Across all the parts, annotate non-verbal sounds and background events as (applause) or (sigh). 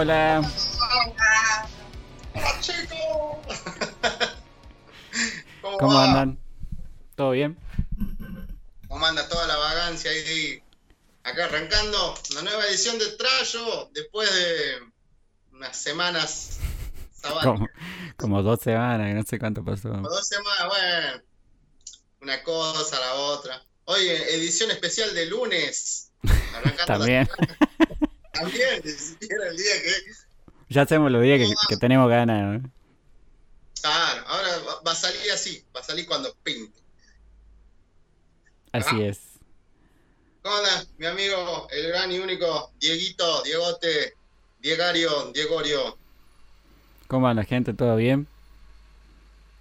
Hola. Hola, chicos. ¿Cómo, andan? ¿Todo bien? ¿Cómo anda toda la vagancia ahí? Acá arrancando una nueva edición de Trayo después de unas semanas. Como, como dos semanas, no sé cuánto pasó. Como Dos semanas, bueno. Una cosa, la otra. Hoy eh, edición especial de lunes. (laughs) También. También, ni siquiera el día que. Ya hacemos los días que, que tenemos ganas. ¿no? Claro, ahora va- a salir así, va a salir cuando pinte. Así es. ¿Cómo anda, mi amigo, el gran y único Dieguito, Diegote, Diegario, Diegorio? ¿Cómo anda gente? ¿Todo bien?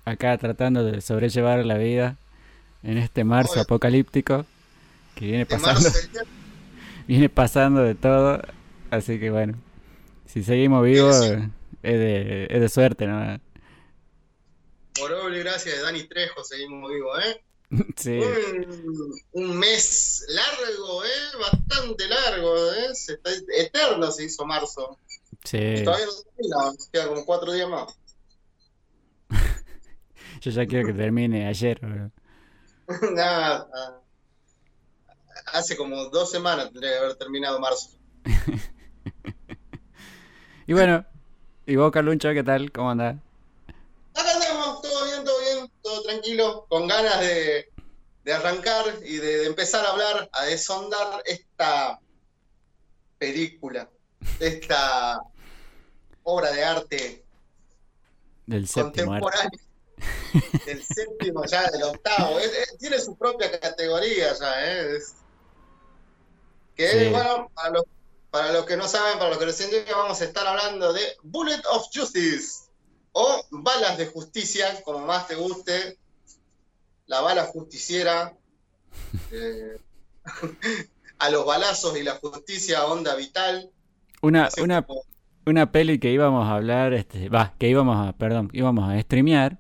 Acá tratando de sobrellevar la vida en este marzo apocalíptico que viene De pasando, marzo, (laughs) viene pasando de todo. Así que bueno, si seguimos vivos Sí, sí. es de, es de suerte, ¿no? por obra y gracia de Dani Trejo seguimos vivos, ¿eh? (laughs) Sí, Un, un mes largo, ¿eh? Bastante largo, ¿eh? Se está- eterno se hizo marzo. sí. Y todavía no termina, queda como cuatro días más. (laughs) Yo ya quiero que termine ayer. bro. (laughs) Nada. Hace como dos semanas tendría que haber terminado marzo. Y bueno, ¿y vos, Carluncho, qué tal? ¿Cómo andás? Acá andamos, todo bien, todo bien, todo tranquilo, con ganas de, de arrancar y de, de empezar a hablar, a desondar esta película, esta obra de arte Del séptimo arte. del séptimo ya, del octavo, Es- es- tiene su propia categoría ya, ¿eh? Es- que Sí. es, bueno, para los, para los que no saben, para los que recién llegan, vamos a estar hablando de Bullet of Justice o Balas de Justicia, como más te guste, la bala justiciera, (laughs) eh, (laughs) a los balazos y la justicia, onda vital. Una, una, como- una peli que íbamos a hablar, este, va, que íbamos a, perdón, íbamos a streamear,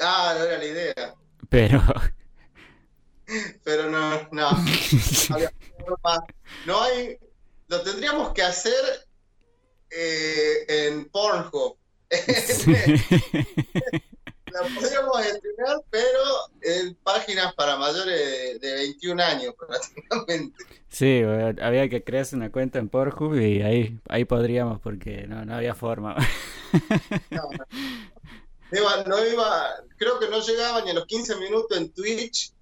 Ah, no era la idea. pero (laughs) Pero no, no. No. No hay. Lo tendríamos que hacer eh, en Pornhub. (laughs) La podríamos estrenar, pero en páginas para mayores de, de 21 años, (laughs) prácticamente. sí, güey, había que crearse una cuenta en Pornhub y ahí, ahí podríamos porque no, no había forma. (laughs) No, no. Iba- no iba, creo que no llegaba ni a los 15 minutos en Twitch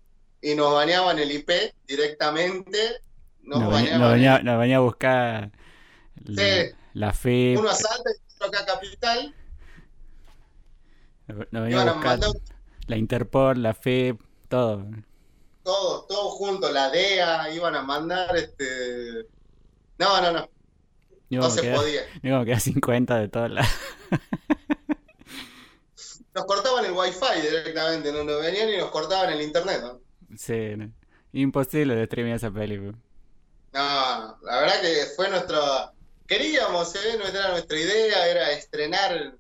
y nos baneaban el IP directamente. Nos Nos venía, nos venía- nos venía a buscar la, Sí. la FIP, uno asalta y otro acá capital. nos venía a a buscar la Interpol, la FIP, todo. todo, todo junto, la DEA, iban a mandar este. No, no, no, no se a quedar, podía. a quedar 50 de todas las... (laughs) Nos cortaban el wifi directamente, no nos venían y nos cortaban el internet, ¿no? Sí, no. imposible de streamear esa peli. No, la verdad que fue nuestro. Queríamos, ¿eh? No era nuestra idea, era estrenar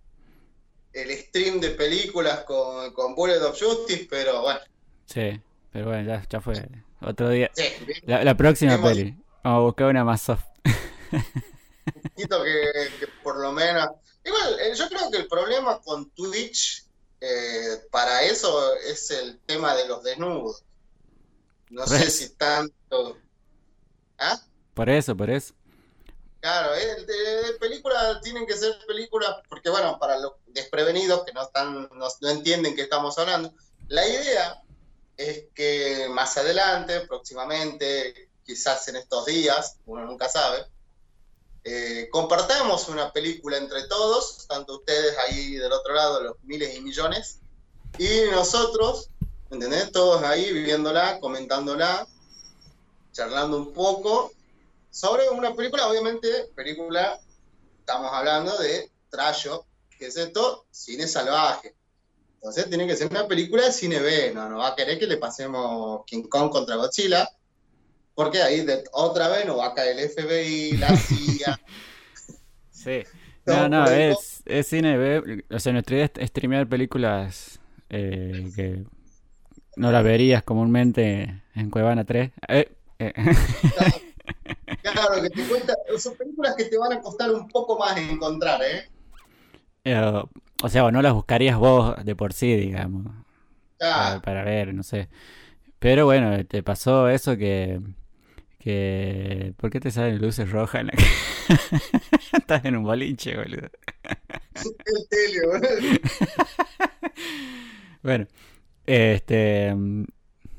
el stream de películas con, con Bullet of Justice, pero bueno, Sí, pero bueno, ya, ya fue. Otro día. sí, La, la próxima Hemos- peli. Vamos a buscar una más soft. poquito que, que por lo menos. Igual, eh, yo creo que el problema con Twitch eh, para eso es el tema de los desnudos. No sé si tanto. ¿Ah? Por eso, por eso. Claro, eh, películas tienen que ser películas, porque bueno, para los desprevenidos que no están, no, no entienden qué estamos hablando, la idea es que más adelante, próximamente, quizás en estos días, uno nunca sabe, eh, compartamos una película entre todos, tanto ustedes ahí del otro lado, los miles y millones, y nosotros, ¿entendés? Todos ahí viviéndola, comentándola, charlando un poco sobre una película, obviamente, película, estamos hablando de Trayo, que es esto, cine salvaje. Entonces tiene que ser una película de cine B, no, no va a querer que le pasemos King Kong contra Godzilla, porque ahí de- otra vez nos va a caer el FBI, la (laughs) CIA. Sí. No, No, es, es cine. ve- O sea, nuestra idea es streamear películas eh, que no las verías comúnmente en Cuevana 3. Eh, eh. (laughs) Claro, que te cuesta, son películas que te van a costar un poco más encontrar, ¿eh? Eh, o sea, o no las buscarías vos de por sí, digamos, para, Ah, para ver, no sé. Pero bueno, te pasó eso que, que... ¿Por qué te salen luces rojas en la? (laughs) Estás en un boliche, boludo. el tele, boludo. (laughs) Bueno, este... mm,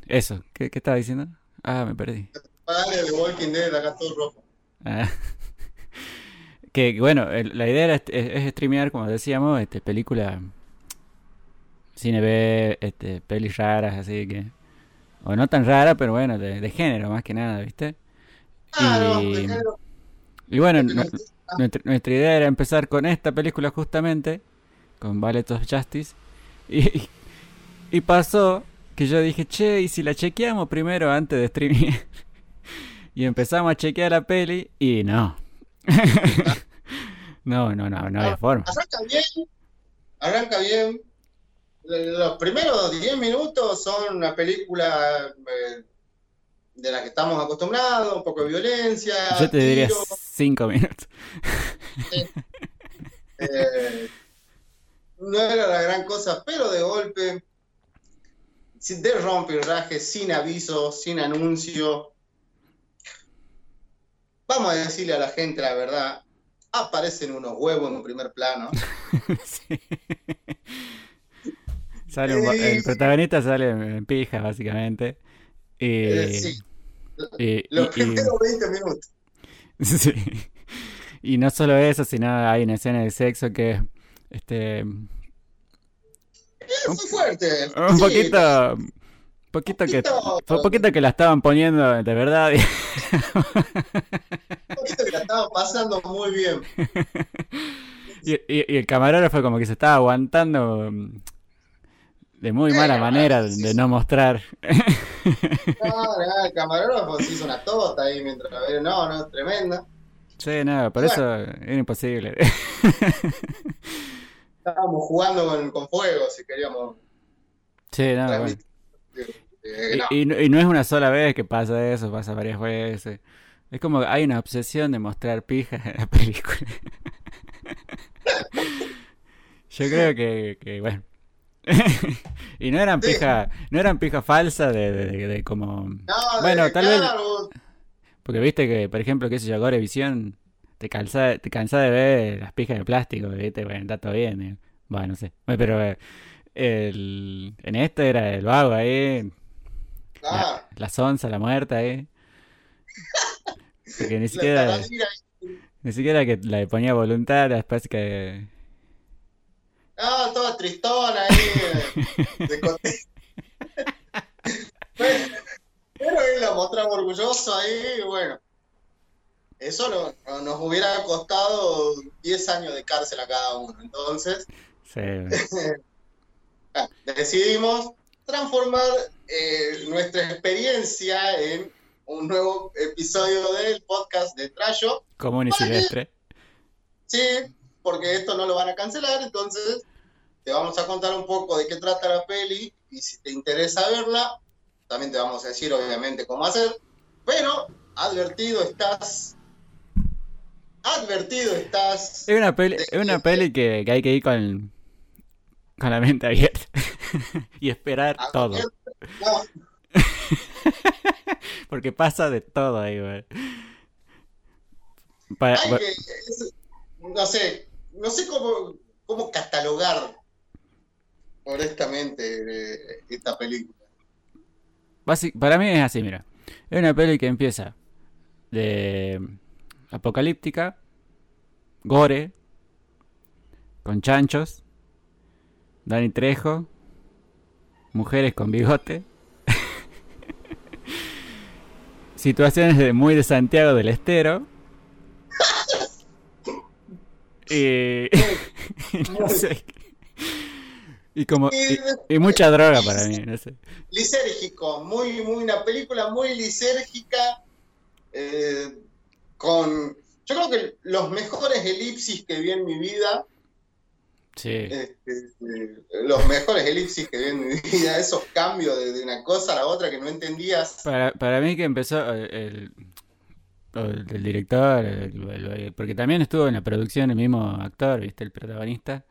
Eso, ¿qué, qué estaba diciendo? Ah, me perdí. Vale, de Walking Dead, acá todo rojo. Ah. (laughs) Que bueno, el- la idea era es, es streamear, como decíamos, este, películas, cine B, este, pelis raras, así que... O no tan raras, pero bueno, de, de género más que nada, ¿viste? Ah, no, Y, de género, y bueno, no- nuestra, nuestra idea era empezar con esta película justamente, con Ballet of Justice, y, y pasó que yo dije, che, ¿y si la chequeamos primero antes de streamear? (laughs) Y empezamos a chequear la peli y no. (laughs) No, no, no, no había forma. Arranca bien, arranca bien. Los primeros 10 minutos son una película eh, de la que estamos acostumbrados, un poco de violencia, Yo te diría tiro, cinco minutos. eh, no era la gran cosa, pero de golpe, de rompirraje, sin aviso, sin anuncio. Vamos a decirle a la gente la verdad, aparecen unos huevos en un primer plano. (laughs) Sí. Sale un ba- el protagonista sale en pija, básicamente. Y, Eh, sí, los primeros 20 minutos. (laughs) sí. Y no solo eso, sino hay una escena de sexo que este Es muy fuerte. un sí, poquito un poquito que poquito- fue un poquito que la estaban poniendo de verdad. Un poquito que la estaba pasando muy bien. Y, y- y el camarógrafo como que se estaba aguantando mm, de muy mala Eh, manera de, sí, de no mostrar. No, no, el camarógrafo se hizo una tota ahí mientras. No, no, tremenda. Sí, no, por eso era imposible. (laughs) Estábamos jugando con, con fuego si queríamos Sí, no, bueno. Eh, no. Y, y no y no es una sola vez que pasa eso, pasa varias veces. Es como que hay una obsesión de mostrar pijas en la película. (laughs) Yo creo que, que bueno. (laughs) y no eran Sí. pijas, no eran pijas falsas de, de- de- de como... No, Bueno, tal vez- Porque viste que, por ejemplo, qué sé yo, Gorevisión, te cansa, te cansa de ver las pijas de plástico, viste, bueno, está todo bien. eh. Bueno, no sé. Pero eh, el, en este era el vago ahí, ah, la, la sonza, la muerta ahí. Porque ni (laughs) siquiera, ni siquiera que la ponía voluntad, después que... Ah, toda tristona ahí. (laughs) De Pero pero él la mostraba orgulloso ahí, bueno. Eso no- no- nos hubiera costado 10 años de cárcel a cada uno. Entonces, Sí, (laughs) ah, decidimos transformar eh, nuestra experiencia en un nuevo episodio del podcast de Trayo. común y silvestre. Sí, porque esto no lo van a cancelar, entonces te vamos a contar un poco de qué trata la peli y si te interesa verla, también te vamos a decir obviamente cómo hacer, pero advertido estás, advertido estás, Es una peli, es una peli que, que hay que ir con, con la mente abierta (laughs) y esperar todo. No, (laughs) Porque pasa de todo ahí, güey. Para- es- no sé, no sé cómo, cómo catalogar honestamente eh, esta película. basi- para mí es así, mira. Es una peli que empieza de apocalíptica, gore, con chanchos, Dani Trejo, mujeres con bigote, (laughs) situaciones de, muy de Santiago del Estero. (laughs) Y, como y, y mucha droga para mí, no sé. lisérgico, muy, muy, una película muy lisérgica, eh, con, yo creo que los mejores elipsis que vi en mi vida, Sí. este, eh, los mejores elipsis que vi en mi (laughs) vida, esos cambios de, de una cosa a la otra que no entendías. Para, para mí que empezó eh, el, director, el- el- porque también estuvo en la producción el mismo actor, ¿viste? El protagonista.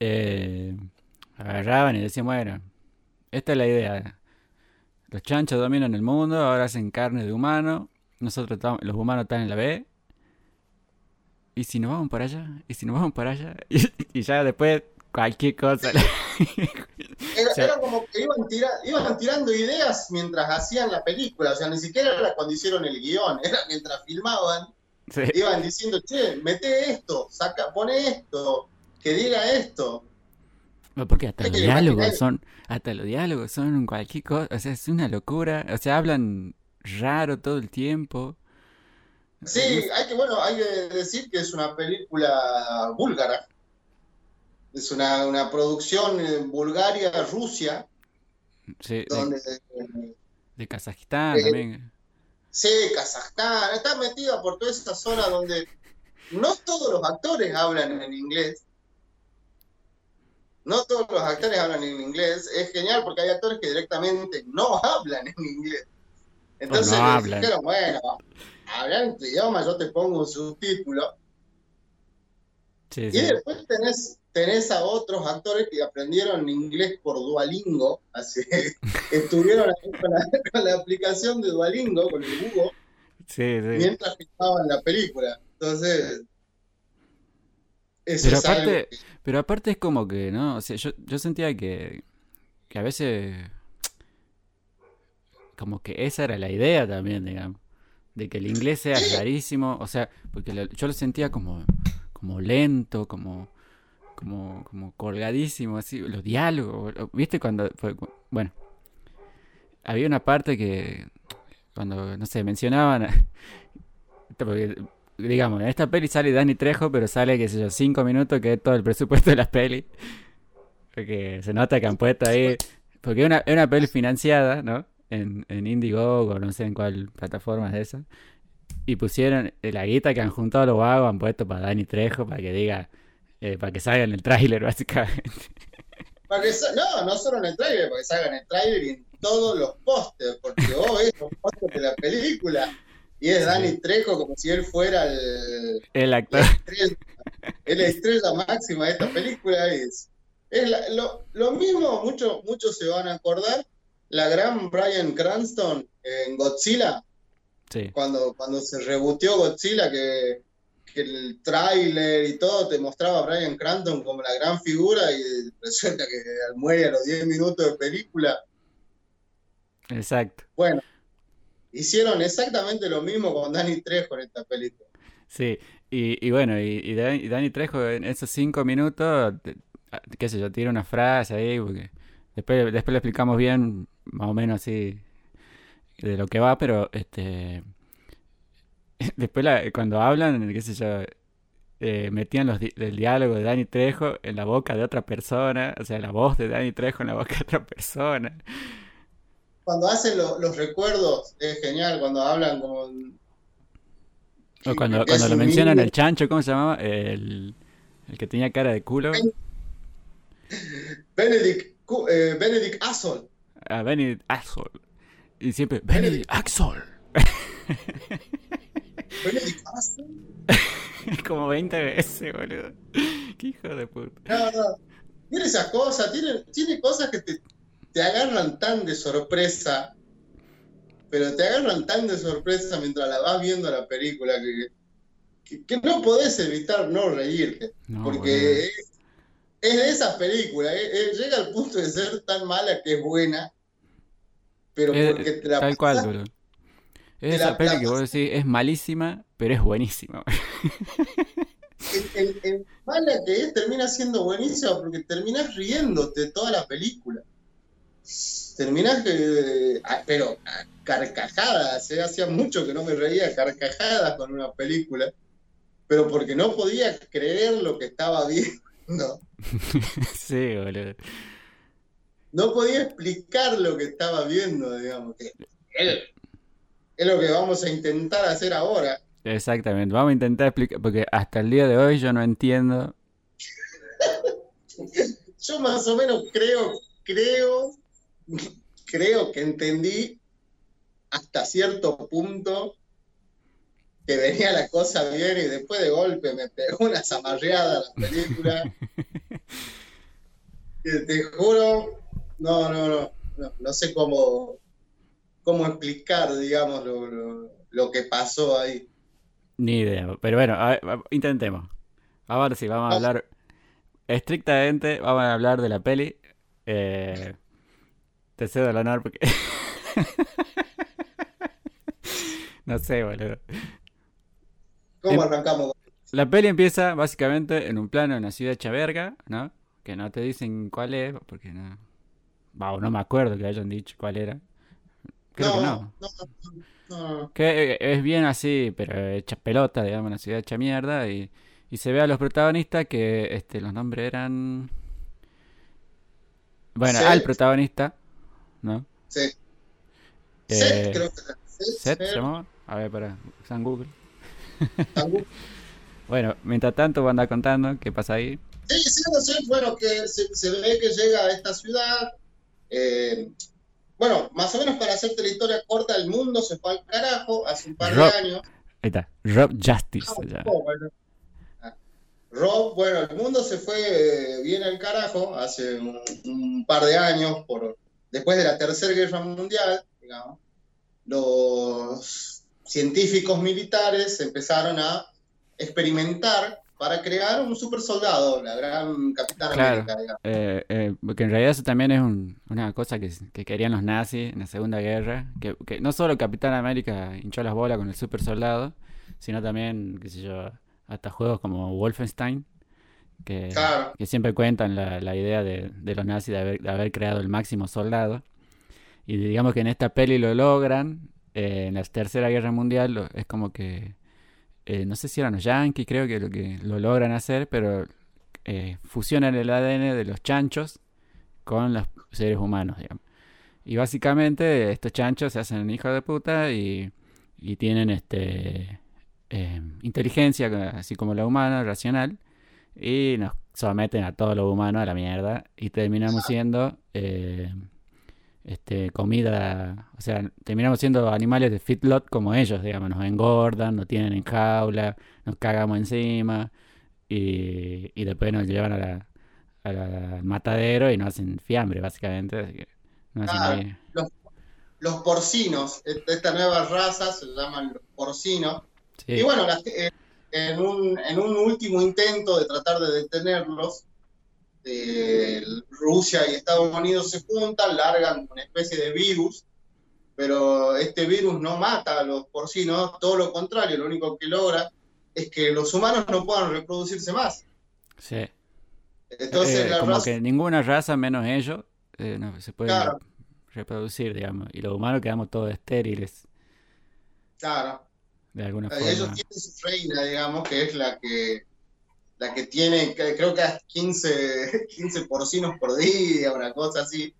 Eh, agarraban y decían, bueno, esta es la idea. Los chanchos dominan el mundo, ahora hacen carne de humano, nosotros estamos- los humanos están en la B. ¿Y si nos vamos para allá? ¿Y si nos vamos para allá? (laughs) Y, y ya después cualquier cosa. (laughs) Era, como que iban, tira- iban tirando ideas mientras hacían la película, o sea, ni siquiera era cuando hicieron el guion, (laughs) era mientras filmaban, Sí. iban diciendo, che, mete esto, saca, pone esto, que diga esto. Porque hasta los diálogos imaginar- son, hasta los diálogos son cualquier cosa, o sea, es una locura, o sea, hablan raro todo el tiempo. Sí, hay que, bueno, hay que decir que es una película búlgara. Es una, una producción en Bulgaria, Rusia, Sí, de, donde de Kazajistán Eh, también. sí, Kazajstán, está metida por toda esa zona donde no todos los actores hablan en inglés. No todos los actores hablan en inglés. Es genial porque hay actores que directamente no hablan en inglés. Entonces no les hablan. dijeron, bueno, habla en tu idioma, yo te pongo un subtítulo. Sí, Y después tenés, tenés a otros actores que aprendieron inglés por Duolingo, así (laughs) estuvieron ahí con la, con la aplicación de Duolingo, con el Google, Sí, sí. mientras filmaban la película. Entonces, eso Pero es algo aparte, que- pero aparte es como que, ¿no? O sea, yo, yo sentía que, que a veces como que esa era la idea también, digamos, de que el inglés sea Sí. rarísimo, o sea, porque yo lo sentía como, como lento, como, como, colgadísimo, así, los diálogos, ¿viste? Cuando, bueno, había una parte que, cuando, no sé, mencionaban, (laughs) digamos, en esta peli sale Danny Trejo, pero sale, qué sé yo, cinco minutos, que es todo el presupuesto de las pelis. Porque se nota que han puesto ahí. Porque una, es una peli financiada, ¿no? En, en Indiegogo, no sé en cuál plataforma es esa. Y pusieron eh, la guita que han juntado los vagos, han puesto para Danny Trejo, para que diga, eh, para que salga en el tráiler, (laughs) básicamente. para que sa- no, no solo en el tráiler, para que salgan el tráiler y en todos los pósters, porque vos ves los pósters de la película y es Sí. Danny Trejo como si él fuera el, El actor. la estrella, es la estrella máxima de esta película. Es, es la- lo, lo mismo, muchos muchos se van a acordar, la gran Brian Cranston en Godzilla, Sí, cuando, cuando se rebooteó Godzilla, que, que el tráiler y todo te mostraba a Brian Cranston como la gran figura y resulta que muere a los 10 minutos de película. exacto. Bueno, hicieron exactamente lo mismo con Danny Trejo en esta película. Sí, y, y bueno, y, y Dan- y Danny Trejo en esos cinco minutos, te- qué sé yo, tira una frase ahí, porque después, después le explicamos bien, más o menos así, de lo que va, pero este (laughs) después la- cuando hablan, qué sé yo, eh, metían los di- el diálogo de Danny Trejo en la boca de otra persona, o sea, la voz de Danny Trejo en la boca de otra persona. Cuando hacen lo- los recuerdos, es genial, cuando hablan como... O cuando, cuando lo mencionan niño. el chancho, ¿cómo se llamaba? El, el que tenía cara de culo. Benedict, eh, Benedict Asshole. A Benedict Axel. Y siempre, Benedict Axel. (laughs) Benedict Asshole. (laughs) Como 20 veces, boludo. Qué hijo de puta. No, no. Tiene esas cosas, tiene, tiene cosas que te, te agarran tan de sorpresa, pero te agarran tan de sorpresa mientras la vas viendo la película que, que, que no podés evitar no reírte. No, porque es de esas películas, eh, eh, llega al punto de ser tan mala que es buena, pero Es- porque te la Tal cual, boludo. te Es la- esa peli la que vos decís es malísima, pero es buenísima. el, el- el mala que es termina siendo buenísima porque terminás riéndote toda la película. Terminás que, ah, pero a carcajadas, ¿eh? hacía mucho que no me reía carcajadas con una película, pero porque no podía creer lo que estaba viendo, (laughs) sí, boludo. No podía explicar lo que estaba viendo, digamos, que es, es lo que vamos a intentar hacer ahora. Exactamente. Vamos a intentar explicar, porque hasta el día de hoy yo no entiendo. (laughs) Yo más o menos creo, creo, creo que entendí hasta cierto punto que venía la cosa bien y después de golpe me pegó una zamarreada la película. (laughs) te juro, no, no, no, no, sé cómo, cómo explicar, digamos, lo, que pasó ahí. Ni idea, pero bueno, intentemos. Ahora sí, vamos a hablar estrictamente, vamos a hablar de la peli. Eh, te cedo el honor porque... (laughs) no sé, boludo. ¿Cómo arrancamos? La peli empieza básicamente en un plano en la ciudad de Chaverga, ¿no? Que no te dicen cuál es, porque no. No me acuerdo que hayan dicho cuál era. Creo que no. no. Que es bien así, pero hecha pelota, digamos, una ciudad hecha mierda. Y, y se ve a los protagonistas que este, los nombres eran. Bueno, al protagonista, ¿no? Sí. Eh, creo que Seth, se llamaba. A ver, para, San Google. (laughs) bueno, mientras tanto, voy a andar contando qué pasa ahí. Sí, sí, sí, bueno, que se, ve que llega a esta ciudad. Eh, bueno, más o menos para hacerte la historia corta, el mundo se fue al carajo hace un par de años. Ahí está, Rob Justice. Ah, bueno. Ah, Rob, bueno, el mundo se fue eh, bien al carajo hace un, par de años, por, después de la Tercera Guerra Mundial, digamos. Los científicos militares empezaron a experimentar para crear un super soldado, la gran Capitán América. Eh, eh, porque en realidad eso también es una cosa que, querían los nazis en la Segunda Guerra, que, no solo Capitán América hinchó las bolas con el super soldado, sino también, qué sé yo, hasta juegos como Wolfenstein, que, que siempre cuentan la, idea de, los nazis de haber, de haber creado el máximo soldado. Y digamos que en esta peli lo logran, eh, en la Tercera Guerra Mundial es como que, eh, no sé si eran los yankees, creo que lo que lo logran hacer, pero eh, fusionan el ADN de los chanchos con los seres humanos, digamos. Y básicamente estos chanchos se hacen hijos de puta y, y tienen este inteligencia, así como la humana, racional, y nos someten a todo lo humano a la mierda y terminamos siendo este, comida, o sea, terminamos siendo animales de feedlot como ellos, digamos, nos engordan, nos tienen en jaula, nos cagamos encima y, y después nos llevan a la, al matadero y nos hacen fiambre, básicamente. los, porcinos, esta nueva raza se llaman los porcinos. Y bueno, eh, en, un, en un último intento de tratar de detenerlos, este, Rusia y Estados Unidos se juntan, largan una especie de virus, pero este virus no mata a los porcinos, todo lo contrario, lo único que logra es que los humanos no puedan reproducirse más. Sí. Entonces, eh, como que ninguna raza menos ellos eh, se puede reproducir, digamos, y los humanos quedamos todos estériles. Claro. De alguna forma. Ellos tienen su reina, digamos, que es la que la que tiene, creo que 15, 15 (laughs) porcinos por día, una cosa así,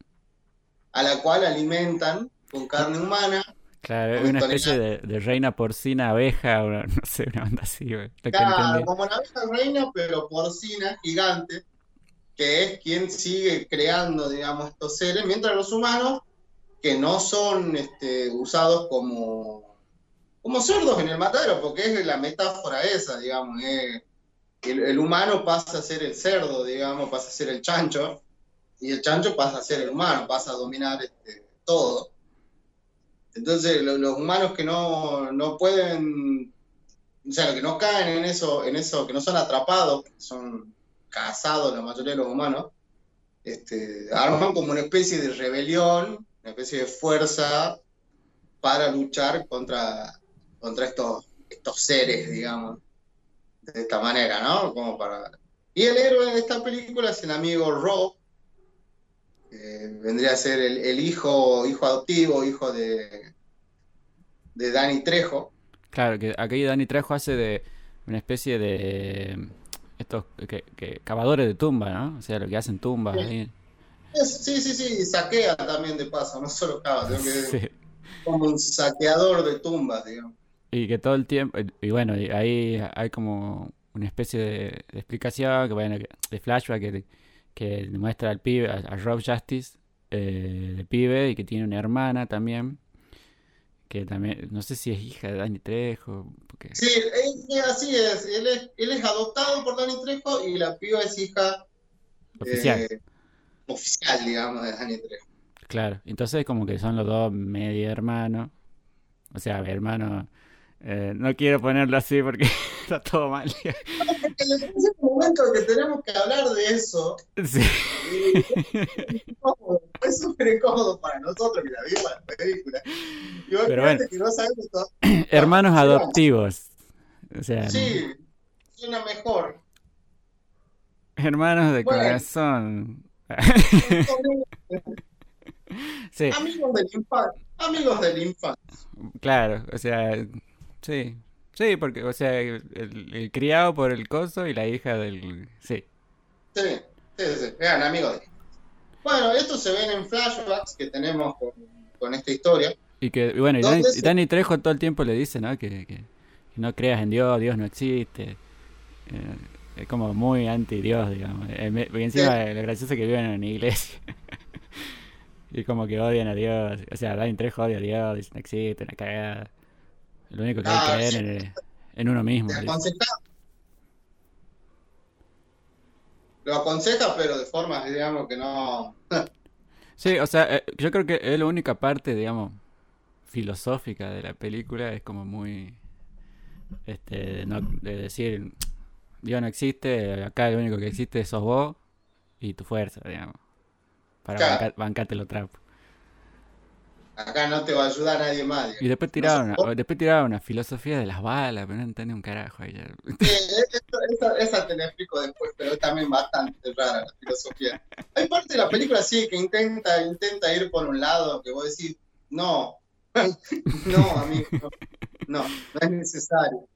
a la cual alimentan con carne humana. Claro, una especie de, reina porcina abeja, o no sé, una onda así. Claro, como una abeja reina, pero porcina, gigante, que es quien sigue creando, digamos, estos seres, mientras los humanos, que no son este, usados como, como cerdos en el matadero, porque es la metáfora esa, digamos, es el, humano pasa a ser el cerdo, digamos, pasa a ser el chancho, y el chancho pasa a ser el humano, pasa a dominar este, todo. Entonces, los humanos que no, no, pueden, o sea, que no caen en eso, en eso, que no son atrapados, son cazados la mayoría de los humanos, este, arman como una especie de rebelión, una especie de fuerza para luchar contra, contra estos, estos seres, digamos de esta manera, ¿no? Como para... Y el héroe de esta película es el amigo Rob, que vendría a ser el, hijo, hijo adoptivo, hijo de, de Danny Trejo. Claro, que aquí Danny Trejo hace de una especie de estos que, cavadores de tumba, ¿no? O sea, lo que hacen tumbas sí. Sí, sí, sí, saquea también de paso, no solo cava, que (laughs) como un saqueador de tumbas, digamos. Y que todo el tiempo, y bueno, ahí hay como una especie de, explicación, que bueno, de flashback que, que muestra al pibe, a, Rob Justice, eh, de pibe, y que tiene una hermana también, que también, no sé si es hija de Dani Trejo. Porque... Sí, es, así es. Él, es. él es adoptado por Dani Trejo y la piba es hija oficial. Eh, oficial, digamos, de Dani Trejo. Claro, entonces como que son los dos medio hermanos. O sea, hermano, eh, no quiero ponerlo así porque (laughs) está todo mal. porque es el momento que tenemos que hablar de eso. Sí. Es súper incómodo para nosotros que la vimos la película. Pero bueno, que no sabemos todo. (clears throat) hermanos adoptivos. O sea, sí, suena mejor. Hermanos de bueno. corazón. (laughs) sí. Amigos del infancia. Amigos del infancia. Claro, o sea, sí. Sí, porque, o sea, el, el, criado por el coso y la hija del. Sí. Sí, sí, sí. Eran amigos de. Bueno, esto se ven en flashbacks que tenemos con, con esta historia. Y que, y bueno, y Dani, se... Dani, Trejo todo el tiempo le dice, ¿no? Que, no creas en Dios, Dios no existe. Eh, es como muy anti-Dios, digamos. Eh, porque encima sí. lo gracioso es que viven en una iglesia. (laughs) y como que odian a Dios. O sea, Dani Trejo odia a Dios, dice no existe, una cagada. Lo único que ah, hay que creer sí. en, en, uno mismo. Lo aconseja, pero de forma, digamos, que no... (laughs) sí, o sea, eh, yo creo que es la única parte, digamos, filosófica de la película, es como muy... Este, de, no, de decir, Dios no existe, acá lo único que existe sos vos y tu fuerza, digamos. Para claro. bancar, bancarte los trapos. Acá no te va a ayudar nadie más. Y después tiraron, no después tiraron una filosofía de las balas, pero no entendí un carajo ahí. Sí, esa, esa te la explico después, pero es también bastante rara la filosofía. Hay parte de la película sí que intenta, intenta ir por un lado, que vos decís, no, (laughs) no, amigo, no, no, no es necesario.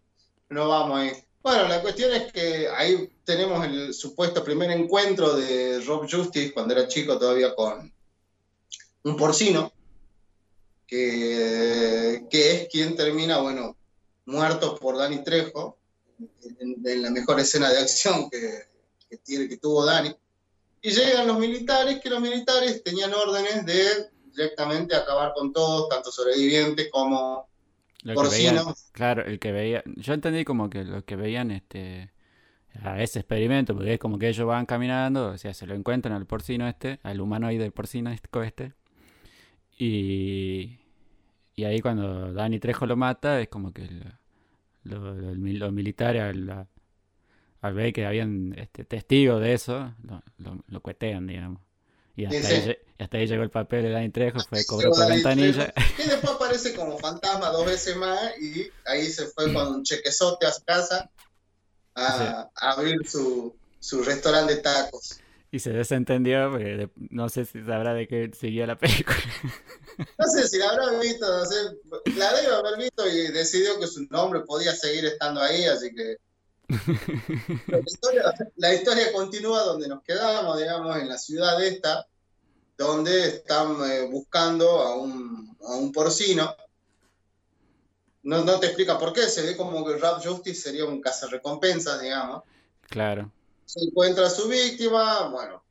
No vamos a ir. Bueno, la cuestión es que ahí tenemos el supuesto primer encuentro de Rob Justice cuando era chico todavía con un porcino, que, que es quien termina, bueno, muerto por Dani Trejo, en, en la mejor escena de acción que, que, tiene, que tuvo Dani. Y llegan los militares, que los militares tenían órdenes de directamente acabar con todos, tanto sobrevivientes como lo porcinos. Veían, claro, el que veía, yo entendí como que lo que veían este a ese experimento, porque es como que ellos van caminando, o sea, se lo encuentran al porcino este, al humanoide porcino este, y, y ahí cuando Dani Trejo lo mata, es como que los lo, lo, lo militares al, al, ver que habían este, testigos de eso, lo, lo, cuetean, digamos. Y hasta, sí, sí. Ahí, hasta, Ahí, llegó el papel de Dani Trejo, fue, cobró por ventanilla. Y después aparece como fantasma dos veces más y ahí se fue con un chequezote a su casa a, sí. a abrir su, su restaurante de tacos. Y se desentendió, porque no sé si sabrá de qué seguía la película. (laughs) No sé si la habrá visto, no sé, la debe haber visto y decidió que su nombre podía seguir estando ahí, así que... (laughs) La historia, la historia continúa donde nos quedamos, digamos, en la ciudad esta, donde están eh, buscando a un, a un porcino. No, no, te explica por qué, se ve como que Rap Justice sería un cazarrecompensas, digamos. Claro. Se encuentra a su víctima, bueno,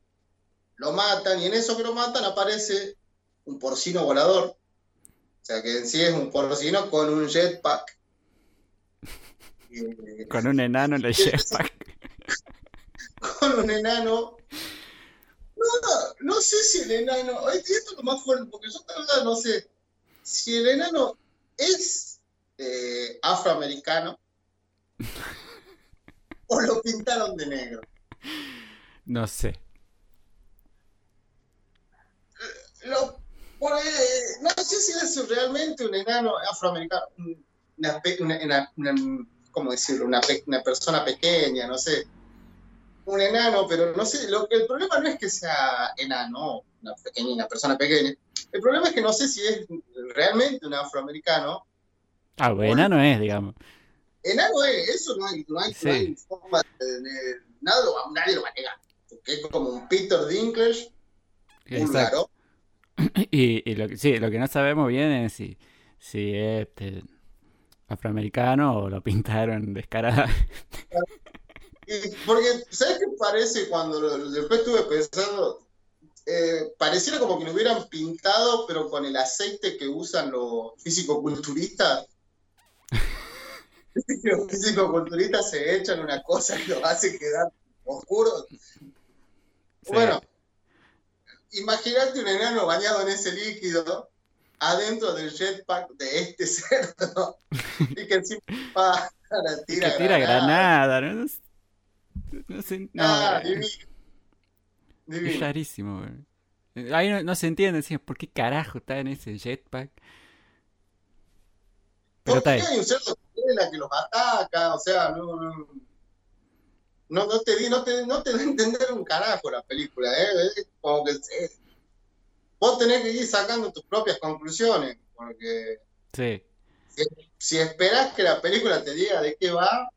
lo matan y en eso que lo matan aparece un porcino volador. O sea que en sí es un porcino con un jetpack. (laughs) con un enano en el jetpack. (laughs) con un enano. No, no sé si el enano. Esto es lo más fuerte, porque yo todavía no sé si el enano es eh, afroamericano (laughs) o lo pintaron de negro. No sé. Lo, por, eh, no sé si es realmente un enano afroamericano, una, una, una, ¿cómo decirlo? Una, una, persona pequeña, no sé. Un enano, pero no sé. Lo, el problema no es que sea enano, una, pequeña, una persona pequeña. El problema es que no sé si es realmente un afroamericano. Ah, bueno, enano es, digamos. Enano es, eso no hay, no hay, sí. no hay forma de, de, nada, nadie lo va a negar. Porque es como un Peter Dinklage búlgaro. (clears throat) Y, y, lo que sí, lo que no sabemos bien es si, si es este, afroamericano o lo pintaron descaradamente. Porque, ¿sabes qué parece cuando lo, después estuve pensando? eh, pareciera como que lo hubieran pintado, pero con el aceite que usan los físico-culturistas. Los físico-culturistas se echan una cosa que lo hace quedar oscuro. Bueno, imagínate un enano bañado en ese líquido adentro del jetpack de este (laughs) cerdo y que encima para tira, que tira granada, ¿no? No sé, no, Ah, divino. es rarísimo, güey. Ahí no, no se entiende, decía, ¿por qué carajo está en ese jetpack? Pero ¿Por está ahí. hay un cerdo que los ataca? O sea, no, no, no, no te no te, no te da a entender un carajo la película, ¿eh? Es como que vos tenés que ir sacando tus propias conclusiones, porque Sí, si, si esperás que la película te diga de qué va,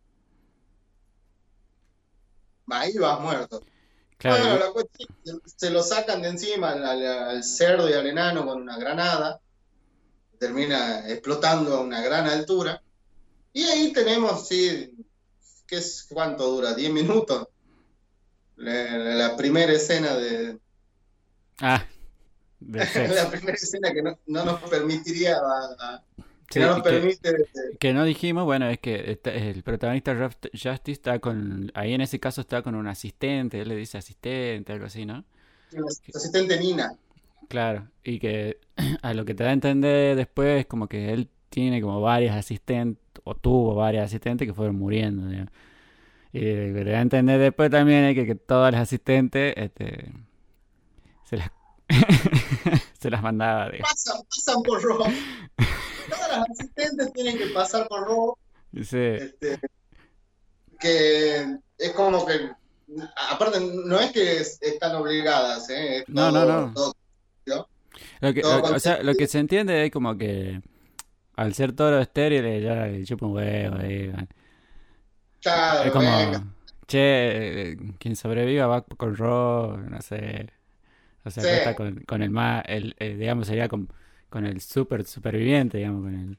ahí vas muerto. claro. Bueno, la cuestión es que se lo sacan de encima al, al- al cerdo y al enano con una granada, termina explotando a una gran altura, y ahí tenemos, sí, ¿qué es, ¿cuánto dura? ¿10 minutos? La, primera escena de Ah, (laughs) la primera escena que no, no nos permitiría a- a- que no nos permite este, Que no dijimos, bueno, es que está- el protagonista Rust- Justice está con, ahí en ese caso está con un asistente, él le dice asistente, algo así, ¿no? asistente Nina. Claro, y que (clears throat) a lo que te da a entender después es como que él tiene como varias asistentes, o tuvo varias asistentes que fueron muriendo. Y lo que te da a entender después también es que, que todas las asistentes este, se las, (laughs) se las mandaba. Pasan, pasan por Rob. Todas las asistentes tienen que pasar por Rob. Sí, este, que es como que, aparte, no es que es- están obligadas, ¿eh? Es No, no, no. Todo- Lo que, Todo lo- o sea, lo que se entiende es como que al ser toro estéril ya le chupa un huevo ahí, claro, Es como, venga. che, eh, quien sobreviva va con Ro, no sé. O sea, Sí. está con, con el más, el, el, digamos, sería con, con el super superviviente, digamos, con el...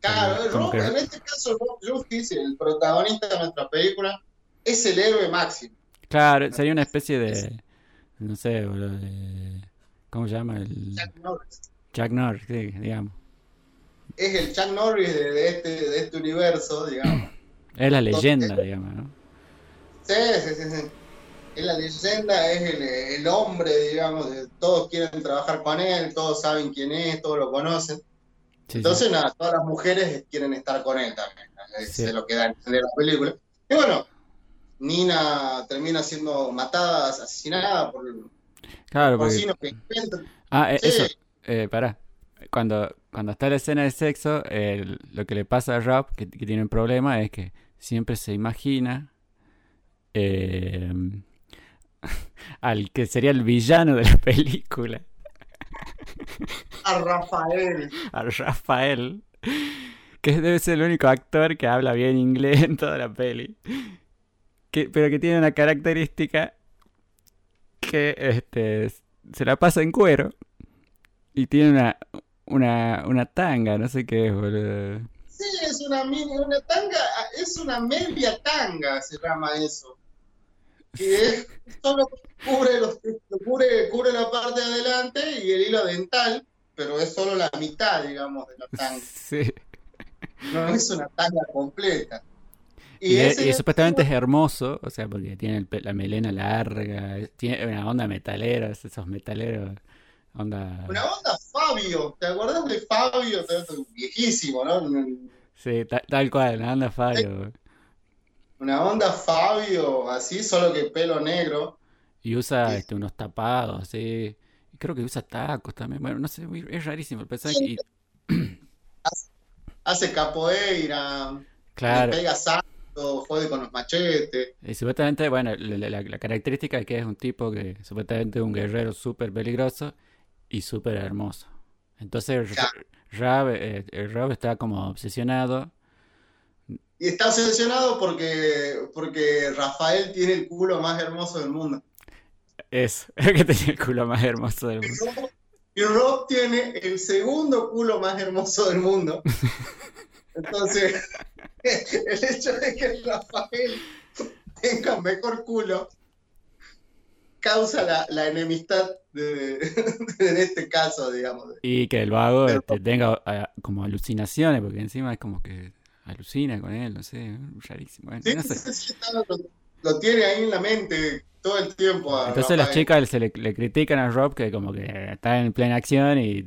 Claro, el como Rob- que- en este caso, Rob Justice, el protagonista de nuestra película, es el héroe máximo. Claro, sería una especie de, no sé, boludo, de... ¿Cómo se llama? El Chuck Norris. Jack Norris, sí, digamos. Es el Chuck Norris de, de este, de este universo, digamos. (clears throat) Es la leyenda, digamos, ¿no? Sí, sí, sí, sí. Es la leyenda, es el, el hombre, digamos, de- todos quieren trabajar con él, todos saben quién es, todos lo conocen. Sí, sí. Entonces, nada, todas las mujeres quieren estar con él también. Es Sí. lo que da a entender la película. Y bueno, Nina termina siendo matada, asesinada por Claro, porque... que. Ah, eh, Sí. eso, eh, pará. Cuando, cuando está la escena de sexo, lo que le pasa a Rob, que, que tiene un problema, es que siempre se imagina eh, (laughs) al que sería el villano de la película, A Rafael. a Rafael, que debe ser el único actor que habla bien inglés en toda la peli, que, pero que tiene una característica que este, se la pasa en cuero y tiene una, una, una tanga, no sé qué es, boludo. Sí, es una mini, una tanga, es una media tanga, se llama eso. Que es- solo cubre, los, cubre, cubre la parte de adelante y el hilo dental, pero es solo la mitad, digamos, de la tanga. Sí. No es una tanga completa. Y, es- ese- y supuestamente es hermoso, o sea, porque tiene el la melena larga, tiene una onda metalera, es esos metaleros, onda... Una onda Fabio, ¿te acuerdas de Fabio? Viejísimo, ¿no? Sí, ta- tal cual, una onda Fabio. Una onda Fabio, así, solo que pelo negro. Y usa Sí. este, unos tapados, así. Y creo que usa tacos también. Bueno, no sé, es rarísimo el personaje. Y, Hace capoeira, claro, pega jode con los machetes. y supuestamente, bueno, la, la- la característica es que es un tipo que supuestamente es un guerrero súper peligroso y súper hermoso. Entonces, Claro. Rob, eh, está como obsesionado. Y está obsesionado porque, porque Rafael tiene el culo más hermoso del mundo. Eso, (laughs) que tenía el culo más hermoso del mundo. Y Rob tiene el segundo culo más hermoso del mundo. (laughs) Entonces, (laughs) el hecho de que Rafael tenga mejor culo causa la, la enemistad de, (laughs) en este caso, digamos. Y que el vago Pero- este, tenga ah, como alucinaciones, porque encima es como que alucina con él, no sé, rarísimo. Bueno, Sí, no sé. sí, lo, lo tiene ahí en la mente todo el tiempo. a Entonces las chicas se le, le critican a Rob que como que está en plena acción y,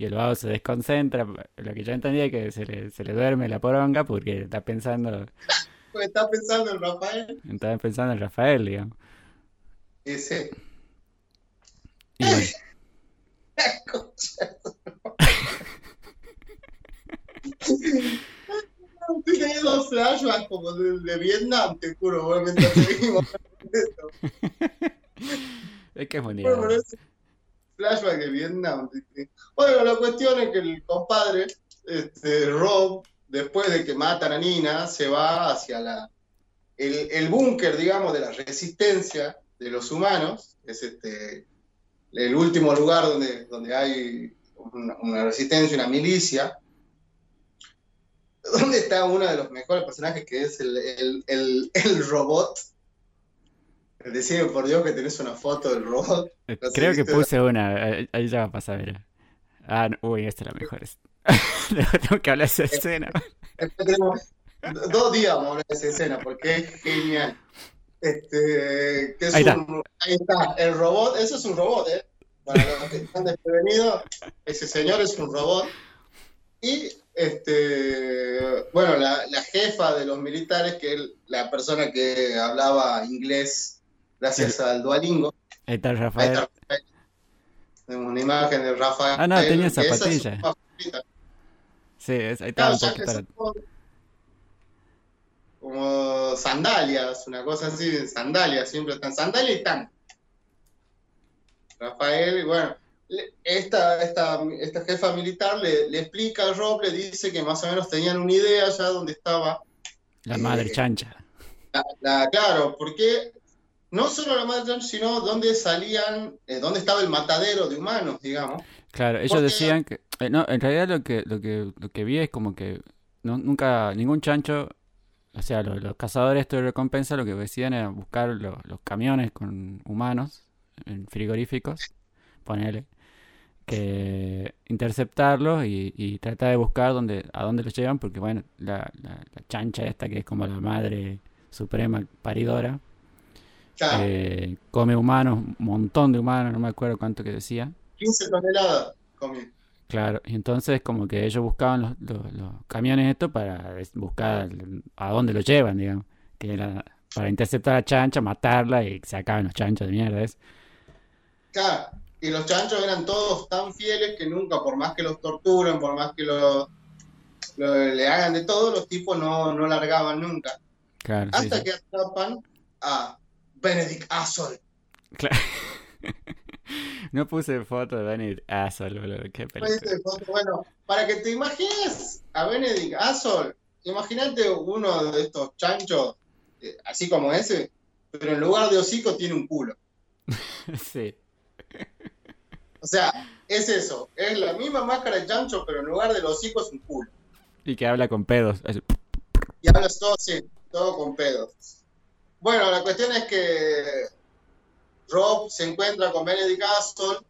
y el vago se desconcentra. Lo que yo entendía es que se le, se le duerme la poronga porque está pensando, (laughs) Pues está pensando en Rafael. está pensando en Rafael, digamos. Ese. Y bueno, (laughs) Estoy teniendo flashbacks como de, de Vietnam, te juro, bueno, mientras seguimos es que es Bueno, bonito. pero es flashback de Vietnam. Bueno, la cuestión es que el compadre, este, Rob, después de que matan a Nina, se va hacia la, el, el búnker, digamos, de la resistencia de los humanos. Es este, el último lugar donde, donde hay una, resistencia, una milicia. Donde está uno de los mejores personajes que es el, el, el robot. Decime por Dios que tenés una foto del robot. Eh, ¿Lo Creo que puse una, ahí ya va a pasar, mira. Ah, no, uy, esta es la mejor. (laughs) Tengo que hablar de esa escena. Después tenemos dos días vamos a hablar de esa escena porque es genial. Este, que es Ahí está. un- ahí está, el robot, eso es un robot, ¿eh? Para los que están desprevenidos, ese señor es un robot. Y, este, bueno, la, la jefa de los militares, que es la persona que hablaba inglés gracias al Duolingo, Ahí está el ahí Rafael. está Rafael. Tenemos una imagen de Rafael. Ah, no, tenía que esa es zapatilla. Sí, es- ahí está Claro, un como- sandalias, una cosa así, sandalias, siempre están sandalias y tan. Rafael, y bueno, esta, esta, esta jefa militar le, le explica a Rob, le dice que más o menos tenían una idea ya donde estaba La madre eh, chancha. la, la- claro, porque no solo la madre, sino dónde salían, eh, dónde estaba el matadero de humanos, digamos. Claro, ellos porque- decían que... eh, no, en realidad lo que, lo que, lo que vi es como que no- nunca, ningún chancho, o sea, los, los cazadores de recompensa lo que decían era buscar los, los camiones con humanos en frigoríficos, ponele, que interceptarlos y, y tratar de buscar dónde, a dónde los llevan, porque bueno, la, la, la chancha esta que es como la madre suprema paridora, Claro, eh, come humanos, un montón de humanos, no me acuerdo cuánto que decía. 15 toneladas comí. Claro, y entonces como que ellos buscaban los, los, los camiones estos para buscar a dónde los llevan, digamos, que era para interceptar a Chancha, matarla y sacaban los chanchos de mierda. ¿ves? Claro, y los chanchos eran todos tan fieles que nunca, por más que los torturen, por más que lo, lo- le hagan de todo, los tipos no, no largaban nunca. Claro, sí, Hasta sí. que atrapan a Benedict Asshole. Claro. (laughs) No puse foto de Benedict Asshole, boludo, qué película. Bueno, para que te imagines a Benedict Asshole, imagínate uno de estos chanchos, eh, así como ese, pero en lugar de hocico tiene un culo. (laughs) Sí, O sea, es eso, es la misma máscara de chancho, pero en lugar del hocico es un culo. y que habla con pedos. Y hablas todo así, todo con pedos. Bueno, la cuestión es que Rob se encuentra con Benedict Astor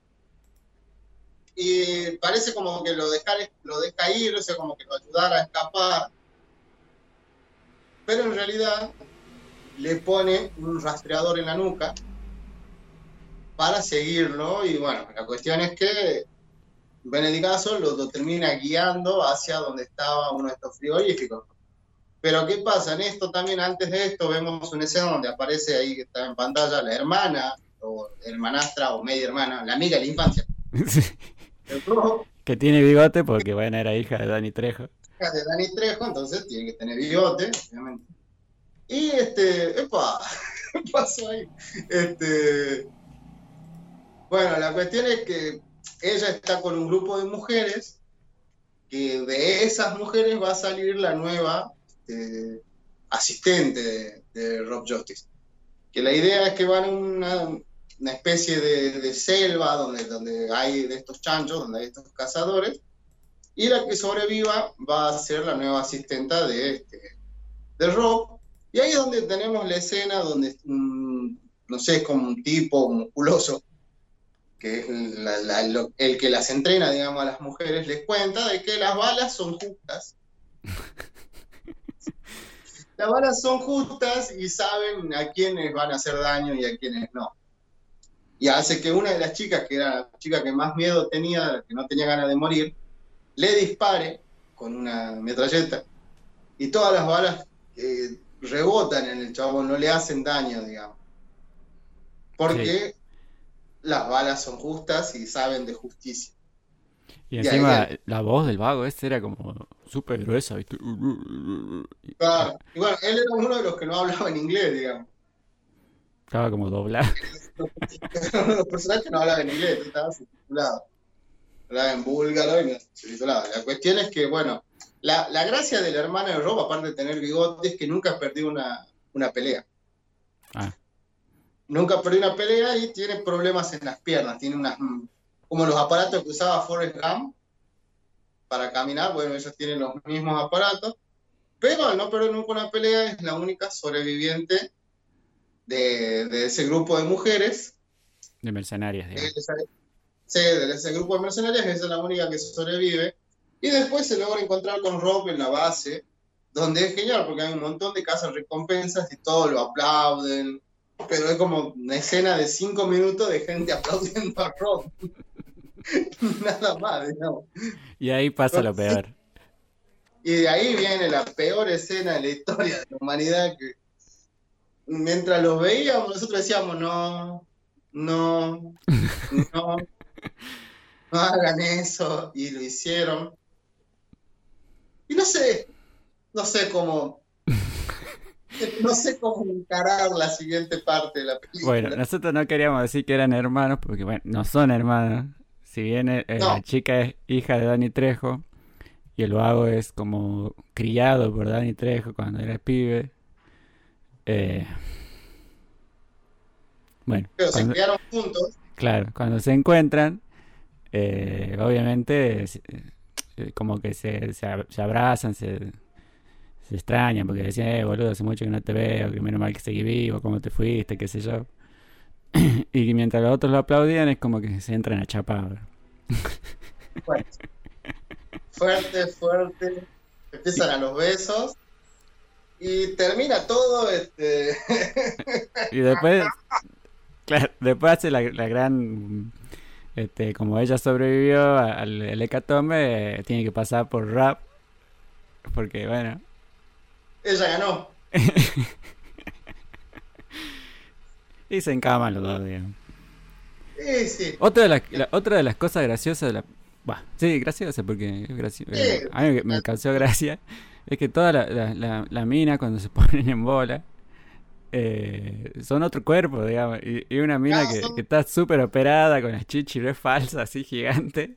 y parece como que lo deja, lo deja ir, o sea, como que lo ayudara a escapar. Pero en realidad le pone un rastreador en la nuca para seguirlo y bueno, la cuestión es que Benedict lo, lo termina guiando hacia donde estaba uno de estos frigoríficos. Pero ¿qué pasa? En esto también, antes de esto, vemos una escena donde aparece ahí que está en pantalla la hermana, o hermanastra, o media hermana, la amiga de la infancia. (laughs) Sí. Que tiene bigote porque, bueno, era hija de Dani Trejo. hija de Dani Trejo, entonces tiene que tener bigote, obviamente. Y este, epa, (laughs) ¿qué pasó ahí? Este, bueno, la cuestión es que ella está con un grupo de mujeres, que de esas mujeres va a salir la nueva este, asistente de, de Rob Justice. Que la idea es que van a una, una especie de, de selva donde, donde hay de estos chanchos, donde hay estos cazadores, y la que sobreviva va a ser la nueva asistenta de, este, de Rob. Y ahí es donde tenemos la escena donde mm, no sé, es como un tipo musculoso, que es el que las entrena, digamos, a las mujeres, les cuenta de que las balas son justas. (laughs) las balas son justas y saben a quiénes van a hacer daño y a quiénes no. Y hace que una de las chicas, que era la chica que más miedo tenía, que no tenía ganas de morir, le dispare con una metralleta y todas las balas eh, rebotan en el chabón, no le hacen daño, digamos. Porque las balas son justas y saben de justicia. Y encima la voz del vago este era como súper gruesa. Claro. Y bueno, él era uno de los que no hablaba en inglés, digamos. Estaba como doblado. (laughs) los personajes no hablaban en inglés, estaba subtitulado. Hablaba en búlgaro y no subtitulado. La cuestión es que, bueno, la, la gracia del hermano de Rob, aparte de tener bigote, es que nunca perdió una, una pelea. Ah. Nunca perdió una pelea y tiene problemas en las piernas. Tiene unas. Como los aparatos que usaba Forrest Gump para caminar, bueno, ellos tienen los mismos aparatos. Pero al no perder nunca una pelea, es la única sobreviviente de, de ese grupo de mujeres. De mercenarias, digamos. Sí, de ese grupo de mercenarias, esa es la única que sobrevive. Y después se logra encontrar con Rob en la base, donde es genial porque hay un montón de casas recompensas y todos lo aplauden. Pero es como una escena de cinco minutos de gente (laughs) aplaudiendo a Rob. (laughs) Nada más, digamos. Y ahí pasa lo peor. Y de ahí viene la peor escena de la historia de la humanidad que mientras los veíamos nosotros decíamos no, no, (laughs) no, no hagan eso y lo hicieron. Y no sé, no sé cómo, (laughs) no sé cómo encarar la siguiente parte de la película. Bueno, nosotros no queríamos decir que eran hermanos, porque bueno, no son hermanos. Si bien eh, la chica es hija de Dani Trejo y el vago es como criado por Dani Trejo cuando era pibe. Eh, bueno, Pero se criaron juntos. Claro, cuando se encuentran, eh, obviamente eh, como que se, se, abrazan, se, se, extrañan, porque decían, eh, boludo, hace mucho que no te veo, que menos mal que seguí vivo, cómo te fuiste, qué sé yo. (clears throat) y mientras los otros lo aplaudían, es como que se entran a chapar. Fuerte, fuerte, fuerte. Empiezan a los besos y termina todo este (laughs) y después claro, después hace la, la gran este, como ella sobrevivió al, al hecatombe, tiene que pasar por rap. Porque, bueno. Ella ganó. (laughs) y se encaman los dos, digamos. Sí, sí. Otra de, las, otra de las cosas graciosas de la. Bah, sí, graciosa, porque es gracioso. a mí me causó gracia. Es que toda la, la, la mina, cuando se (laughs) ponen en bola, eh, son otro cuerpo, digamos. Y, una mina que, está súper operada con las chichis es falsa, así gigante.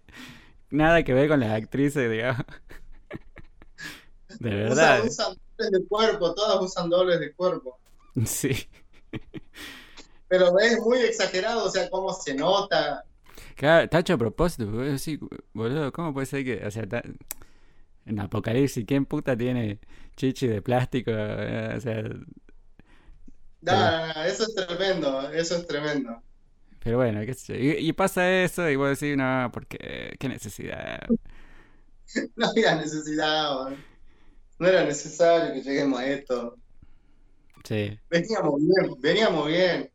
Nada que ver con las actrices, digamos. (laughs) De verdad. Usan, dobles de cuerpo, todas usan dobles de cuerpo. (laughs) Sí. Pero es muy exagerado, o sea, cómo se nota. Claro, está hecho a propósito, boludo, ¿cómo puede ser que, o sea, en Apocalipsis, ¿quién puta tiene chichi de plástico? O sea, no, eso es tremendo, eso es tremendo. Pero bueno, qué sé yo. Y, pasa eso y vos decís, no, porque qué necesidad. (laughs) no había necesidad, no era necesario que lleguemos a esto. Sí. Veníamos bien, veníamos bien.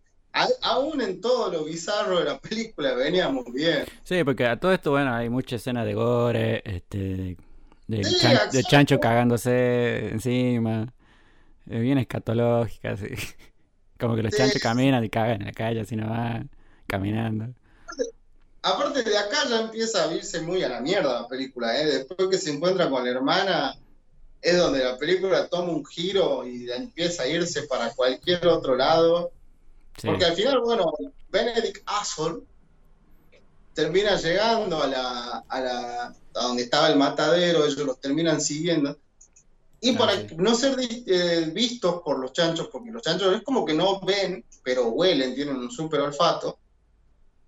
Aún en todo lo bizarro de la película veníamos bien. Sí, porque a todo esto, bueno, hay mucha escena de gore, este, de, de chancho cagándose encima, bien escatológica, sí. (laughs) Como que los chanchos caminan y cagan en la calle, así no van caminando. Aparte de acá ya empieza a irse muy a la mierda la película, ¿eh? Después que se encuentra con la hermana, es donde la película toma un giro y empieza a irse para cualquier otro lado. Porque al final, bueno, Benedict Asshole termina llegando a la, a la a donde estaba el matadero, ellos los terminan siguiendo. Y para no ser eh, vistos por los chanchos, porque los chanchos es como que no ven, pero huelen, tienen un súper olfato.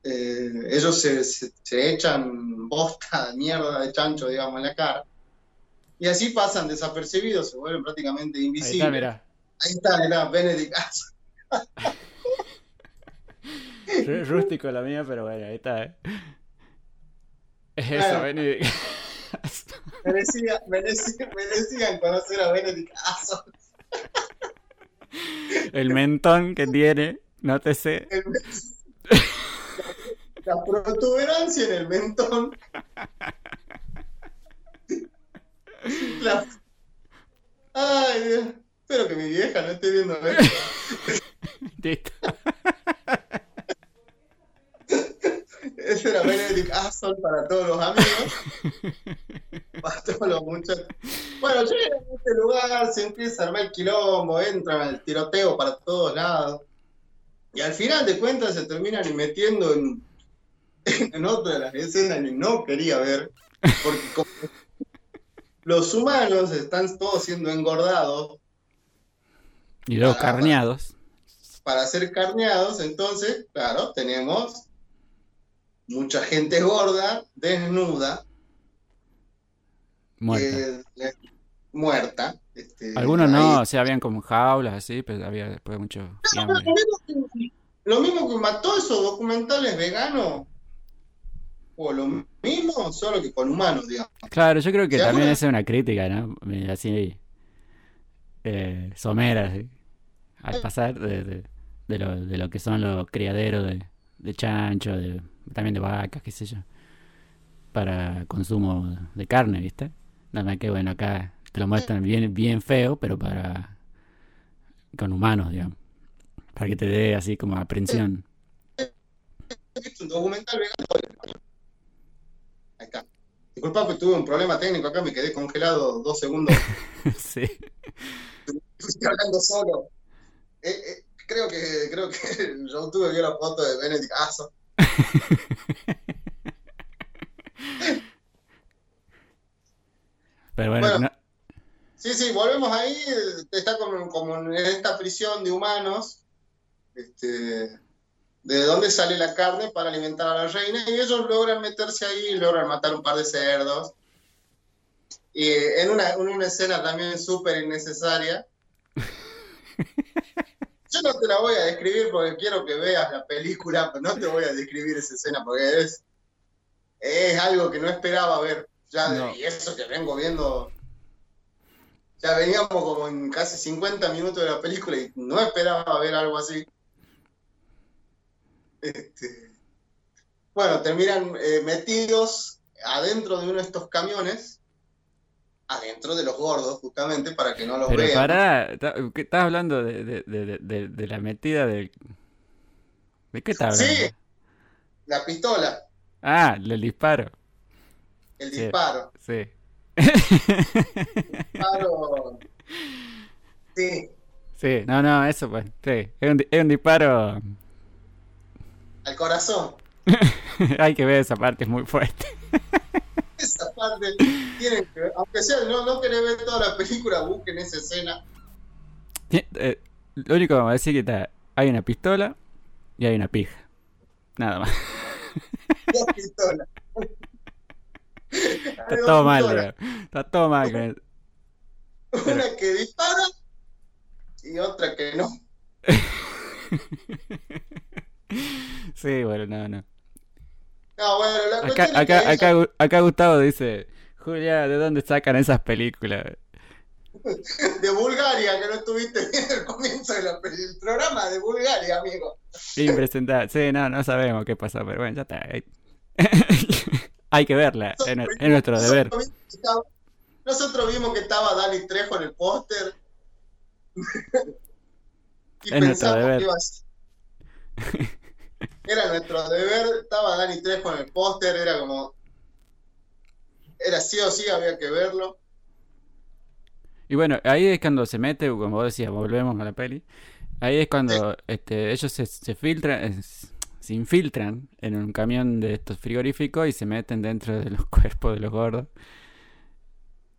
Eh, ellos se, se, echan bosta de mierda de chancho, digamos, en la cara. Y así pasan desapercibidos, se vuelven prácticamente invisibles. Ahí está, mirá. Ahí está, mirá, Benedict (laughs) Rú- Rústico la mía, pero bueno, ahí está. ¿eh? Es eso, Claro. Benedict. (laughs) Merecía, merecía- merecían conocer a Benedict. El mentón que tiene, nótese. El- La, la protuberancia en el mentón. La- Ay, Dios. Espero que mi vieja no esté viendo esto. (laughs) Ese era Benedict Aston para todos los amigos. (laughs) Para todos los muchachos. Bueno, llegan a este lugar, se empieza a armar el quilombo, entran al tiroteo para todos lados. Y al final de cuentas se terminan metiendo en, (laughs) en otra de las escenas que no quería ver. Porque como los humanos están todos siendo engordados Y luego carneados. para ser carneados, entonces, claro, tenemos mucha gente gorda, desnuda, eh, eh, muerta. este, Algunos ahí. no, o sea, habían como jaulas así, pero había después mucho No, lo, mismo que, lo mismo que mató esos documentales veganos, o lo mismo, solo que con humanos, digamos. Claro, yo creo que también alguna- esa es una crítica, ¿no? Eh, Así, eh, somera, así, al pasar de, de, de lo, de lo que son los criaderos de, de chancho, de, también de vacas, qué sé yo, para consumo de carne, ¿viste? Nada más que, bueno, acá te lo muestran bien, bien feo, pero para con humanos, digamos, para que te dé así como aprensión. Un documental vegano. Ahí está. Disculpa que tuve un problema técnico acá, me quedé congelado dos segundos. (laughs) sí. Estoy hablando solo. Eh, eh, creo que creo que (laughs) YouTube vio la foto de Benedict Asson. (laughs) Pero bueno, Bueno. no- Sí, sí, volvemos ahí. Está como, como en esta prisión de humanos. Este, de dónde sale la carne para alimentar a la reina. Y ellos logran meterse ahí, logran matar un par de cerdos. Y eh, en una, en una escena también súper innecesaria. (laughs) Yo no te la voy a describir porque quiero que veas la película, pero no te voy a describir esa escena porque es, es algo que no esperaba ver. Ya, No. Y eso que vengo viendo. Ya veníamos como en casi 50 minutos de la película y no esperaba ver algo así. Este, bueno, terminan eh, metidos adentro de uno de estos camiones, adentro de los gordos, justamente, para que no los Pero vean. pará, ta- ¿qué estás hablando de, de, la metida del... ¿De qué estás Sí. hablando? La pistola, Ah, del disparo, el Sí. disparo. sí. disparo. Sí, Sí, no, no, eso pues, sí. Es un, di- es un disparo... al corazón. (laughs) Hay que ver esa parte, es muy fuerte. (laughs) Esa parte tienen que ver. Aunque sea, no, no querés ver toda la película, busquen esa escena. Eh, lo único que vamos a decir que está, hay una pistola y hay una pija. Nada más. (laughs) Dos pistolas. Está todo mal, digamos. Está todo mal con eso. Una que dispara y otra que no. (laughs) Sí, bueno, no, no. No, bueno, la Acá, Gustavo dice, Julia, ¿de dónde sacan esas películas? (laughs) de Bulgaria, que no estuviste viendo el comienzo del programa de Bulgaria, amigo. Impresentable. Sí, no, no sabemos qué pasó, pero bueno, ya está. (laughs) Hay- que verla, es, nu- es nuestro deber. Nosotros vimos que estaba- Nosotros vimos que estaba Dani Trejo en el póster. (laughs) y Es nuestro pensamos deber. que iba a ser- Era nuestro deber, estaba Dani Trejo en el póster, era como. Era sí o sí, había que verlo. Y bueno, ahí es cuando se mete, como vos decías, volvemos a la peli. Ahí es cuando este, ellos se, se filtran, se infiltran en un camión de estos frigoríficos y se meten dentro de los (laughs) cuerpos de los gordos.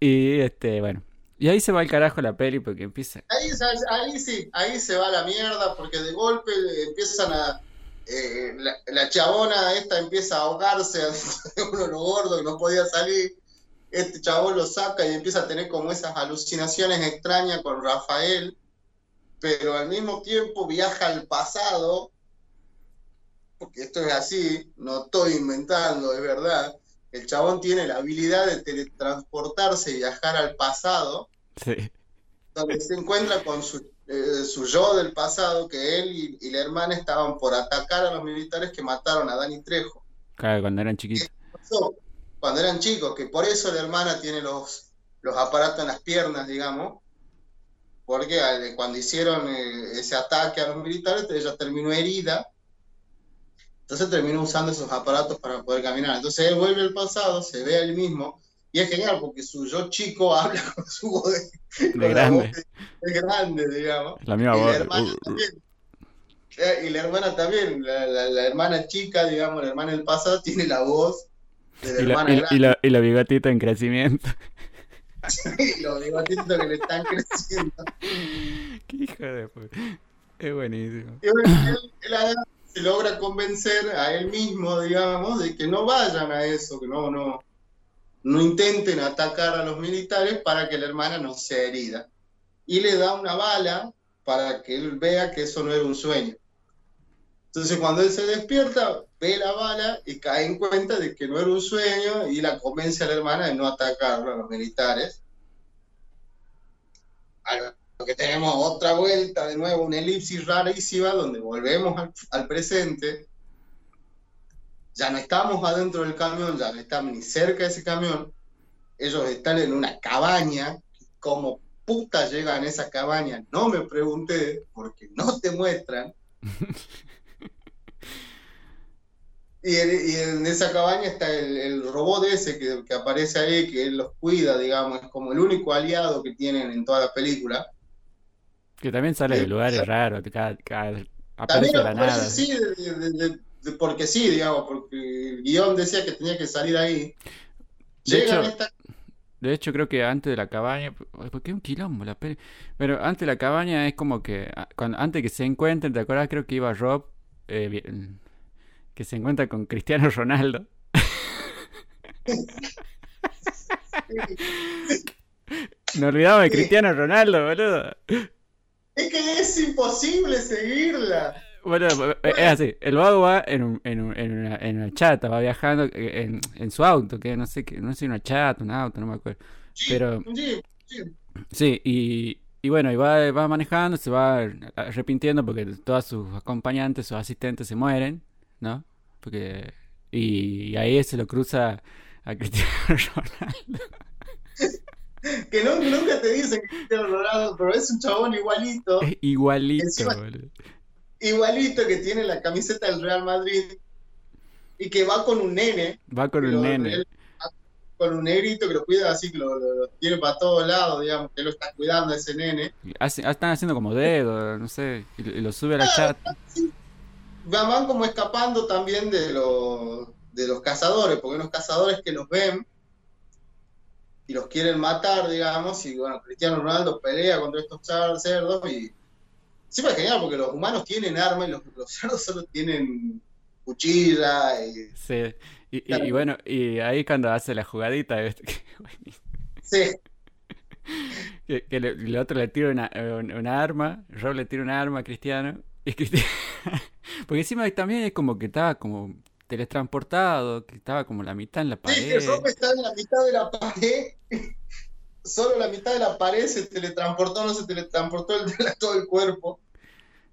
Y este, bueno. Y ahí se va al carajo la peli porque empieza. Ahí, ahí sí, ahí se va la mierda porque de golpe empiezan a. eh, la, la chabona esta empieza a ahogarse (laughs) uno de los gordos que no podía salir. Este chabón lo saca y empieza a tener como esas alucinaciones extrañas con Rafael, pero al mismo tiempo viaja al pasado porque esto es así, no estoy inventando, es verdad. El chabón tiene la habilidad de teletransportarse y viajar al pasado, Sí. donde se encuentra con su, eh, su yo del pasado, que él y, y la hermana estaban por atacar a los militares que mataron a Dani Trejo. Claro, cuando eran chiquitos. cuando eran chicos, que por eso la hermana tiene los, los aparatos en las piernas, digamos, porque al- cuando hicieron eh, ese ataque a los militares, ella terminó herida, entonces terminó usando esos aparatos para poder caminar. Entonces él vuelve al pasado, se ve a él mismo, y es genial porque su yo chico (laughs) habla con su voz de, De grande. de- de grande, digamos. La misma Y la hermana Uh, uh. también. Eh, Y la hermana también, la, la- la hermana chica, digamos, la hermana del pasado, (laughs) tiene la voz de la Y la, hermana grande. y la, y la bigotita en crecimiento. (laughs) y los bigotitos que le están creciendo. Qué hijo de puta. Es buenísimo. Y bueno, él, él se logra convencer a él mismo, digamos, de que no vayan a eso, que no, no, no intenten atacar a los militares para que la hermana no sea herida. Y le da una bala para que él vea que eso no era un sueño. Entonces cuando él se despierta, ve la bala y cae en cuenta de que no era un sueño y la convence a la hermana de no atacarlo a los militares. Tenemos otra vuelta, de nuevo, una elipsis rarísima donde volvemos al presente. Ya no estamos adentro del camión, ya no estamos ni cerca de ese camión. Ellos están en una cabaña. Como puta llegan a esa cabaña, no me pregunté, porque no te muestran. (laughs) Y en, y en esa cabaña está el, el robot ese que, que aparece ahí, que él los cuida, digamos, es como el único aliado que tienen en toda la película. Que también sale de Sí. lugares raros. Cada, cada- aparece de la nada. de- de- de- porque sí, digamos, porque el guion decía que tenía que salir ahí. De Llegan hecho- a esta De hecho, creo que antes de la cabaña, porque es un quilombo la peli. Pero antes de la cabaña es como que, ah, cuando, antes que se encuentren, ¿te acuerdas? Creo que iba Rob, eh, vi- que se encuentra con Cristiano Ronaldo. (laughs) Nos olvidamos de. Cristiano Ronaldo, boludo. Es que es imposible seguirla. Bueno, es así, el vago va en, un- en, un- en una, en una chata, va viajando eh, en, en su auto, que no sé qué, no sé si una chata, un auto, no me acuerdo. Pero Sí, sí. sí, y, y bueno, y va, va manejando, se va arrepintiendo porque todos sus acompañantes, sus asistentes se mueren, ¿no? Porque y, ahí se lo cruza a Cristiano (laughs) Ronaldo. Que no- nunca te dicen que Cristiano Ronaldo, pero es un chabón igualito, Es igualito, Encima- boludo. Igualito que tiene la camiseta del Real Madrid y que va con un nene, Va con un lo- nene. él- con un negrito que lo cuida así, que lo, lo- lo tiene para todos lados, digamos, que lo está cuidando ese nene. Hace- están haciendo como dedo, no sé, y, y lo sube a la chata. van van como escapando también de los, de los cazadores, porque unos cazadores que los ven y los quieren matar, digamos, y bueno, Cristiano Ronaldo pelea contra estos cerdos y siempre es genial porque los humanos tienen armas y los, los cerdos (laughs) solo tienen cuchilla y Sí. Y, y- Claro. y bueno, y ahí cuando hace la jugadita, (laughs) sí, (laughs) que- que le- el otro le tira una, un- una arma, Rob le tira una arma a Cristiano, y Cristiano, porque encima también es como que estaba como teletransportado, que estaba como la mitad en la sí, que pared. Rob está en la mitad de la pared, solo la mitad de la pared se teletransportó, no se teletransportó el, (laughs) todo el cuerpo.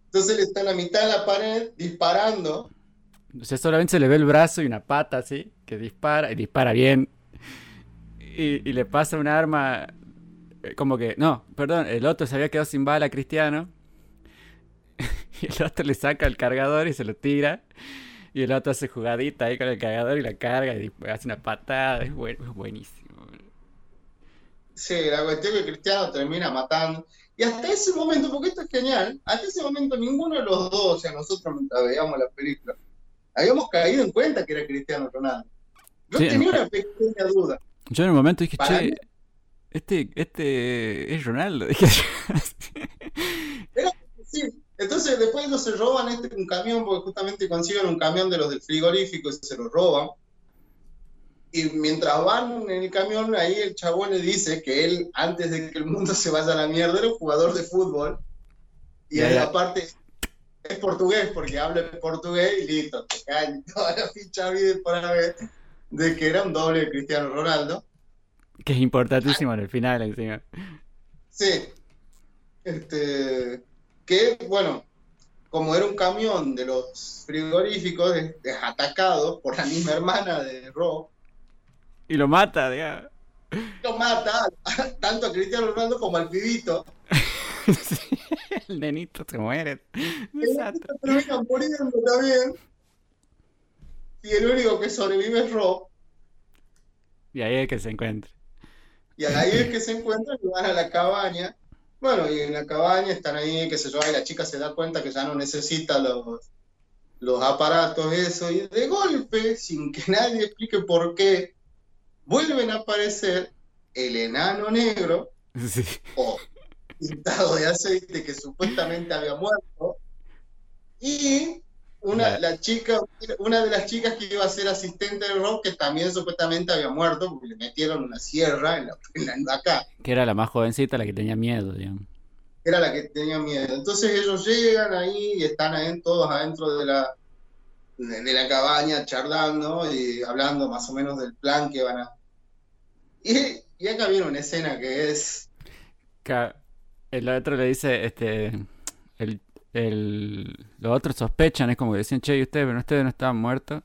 Entonces él está en la mitad de la pared disparando. O sea, solamente se le ve el brazo y una pata así, que dispara, y dispara bien. Y, y le pasa un arma, eh, como que, no, perdón, el otro se había quedado sin bala Cristiano. (laughs) Y el otro le saca el cargador y se lo tira. Y el otro hace jugadita ahí con el cargador y la carga y hace una patada. Es, buen- es buenísimo. Sí, la cuestión es que Cristiano termina matando. Y hasta ese momento, porque esto es genial, hasta ese momento ninguno de los dos, o sea, nosotros mientras veíamos la película, habíamos caído en cuenta que era Cristiano Ronaldo. Yo Sí, tenía una pequeña duda. Yo en un momento dije, che, mí- este, este es Ronaldo. (laughs) Sí, entonces después ellos se roban este, un camión, porque justamente consiguen un camión de los del frigorífico y se lo roban. Y mientras van en el camión, ahí el chabón le dice que él, antes de que el mundo se vaya a la mierda, era un jugador de fútbol. Y Ya, ahí ya. aparte, es portugués porque habla portugués y listo, te caen (laughs) toda la ficha vida por haber de que era un doble de Cristiano Ronaldo. Que es importantísimo en el final encima. Sí. Este, que, bueno, como era un camión de los frigoríficos, es, es atacado por la misma hermana de Rob. Y lo mata, digamos. Lo mata (laughs) tanto a Cristiano Ronaldo como al pibito. (laughs) Sí, el nenito se muere. Exacto. terminan muriendo también. Y el único que sobrevive es Rob. Y ahí es que se encuentra. Y ahí es que se encuentran y van a la cabaña. Bueno, y en la cabaña están ahí, qué sé yo, y la chica se da cuenta que ya no necesita los, los aparatos, eso, y de golpe, sin que nadie explique por qué, vuelven a aparecer el enano negro, (laughs) Sí. o pintado de aceite que supuestamente había muerto, y una, La- chica, una de las chicas que iba a ser asistente de Rob, que también supuestamente había muerto, porque le metieron una sierra en la, en la- acá. Que era la más jovencita, la que tenía miedo, digamos. era la que tenía miedo. Entonces ellos llegan ahí y están ahí, todos adentro de la, de, de la cabaña charlando y hablando más o menos del plan que van a... Y, y acá viene una escena que es... El otro le dice, este, el, el, los otros sospechan, es como que decían, che, ¿y ustedes, pero ustedes no estaban muertos?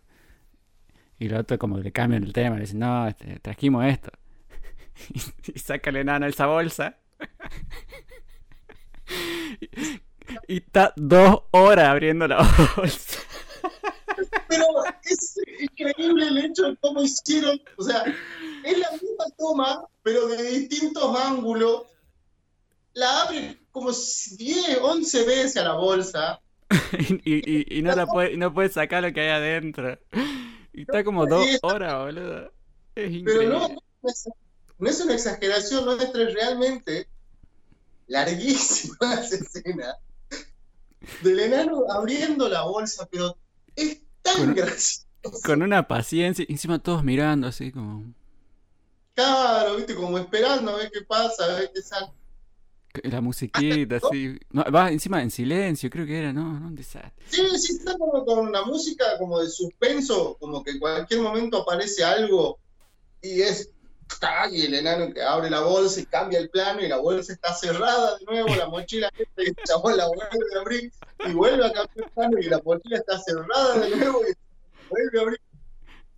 Y los otros como que le cambian el tema, le dicen, no, este, trajimos esto. (laughs) Y, saca el enano esa bolsa. (laughs) Y, y está dos horas abriendo la bolsa. Pero es increíble el hecho de cómo hicieron, o sea, es la misma toma, pero de distintos ángulos. La abren como 10, 11 veces a la bolsa. (laughs) Y, y, y no, la puede, no puede sacar lo que hay adentro. Y está como dos horas, boludo. Es Pero increíble. no, no es, no es una exageración nuestra, es realmente larguísima (laughs) esa escena del enano abriendo la bolsa, pero es tan Con- gracioso. Con una paciencia, y encima todos mirando así como... Claro, viste, como esperando a ver qué pasa, a ver qué sale. La musiquita así. No, va encima en silencio, creo que era, no, no, un desastre. Sí, sí, está como con una música como de suspenso, como que en cualquier momento aparece algo y es. Y el enano que abre la bolsa y cambia el plano y la bolsa está cerrada de nuevo, la mochila y el chabón la vuelve a abrir y vuelve a cambiar el plano y la mochila está cerrada de nuevo y vuelve a abrir.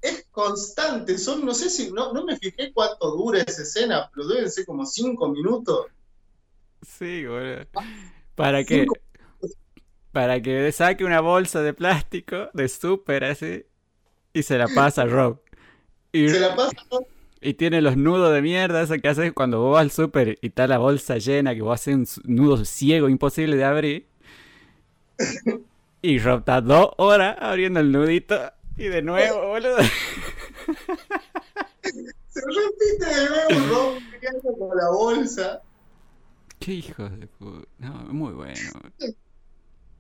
Es constante, son, no sé si, no, no me fijé cuánto dura esa escena, pero deben ser como cinco minutos. Sí, boludo. Para que, para que saque una bolsa de plástico de súper así y se la pasa a Rob. Y, Se la pasa y tiene los nudos de mierda, eso que haces cuando vos vas al súper y está la bolsa llena, que vos haces un nudo ciego imposible de abrir. Y Rob está dos horas abriendo el nudito y de nuevo, boludo. Se repite de nuevo, Rob con la bolsa. Qué hijos de puta. No, muy bueno.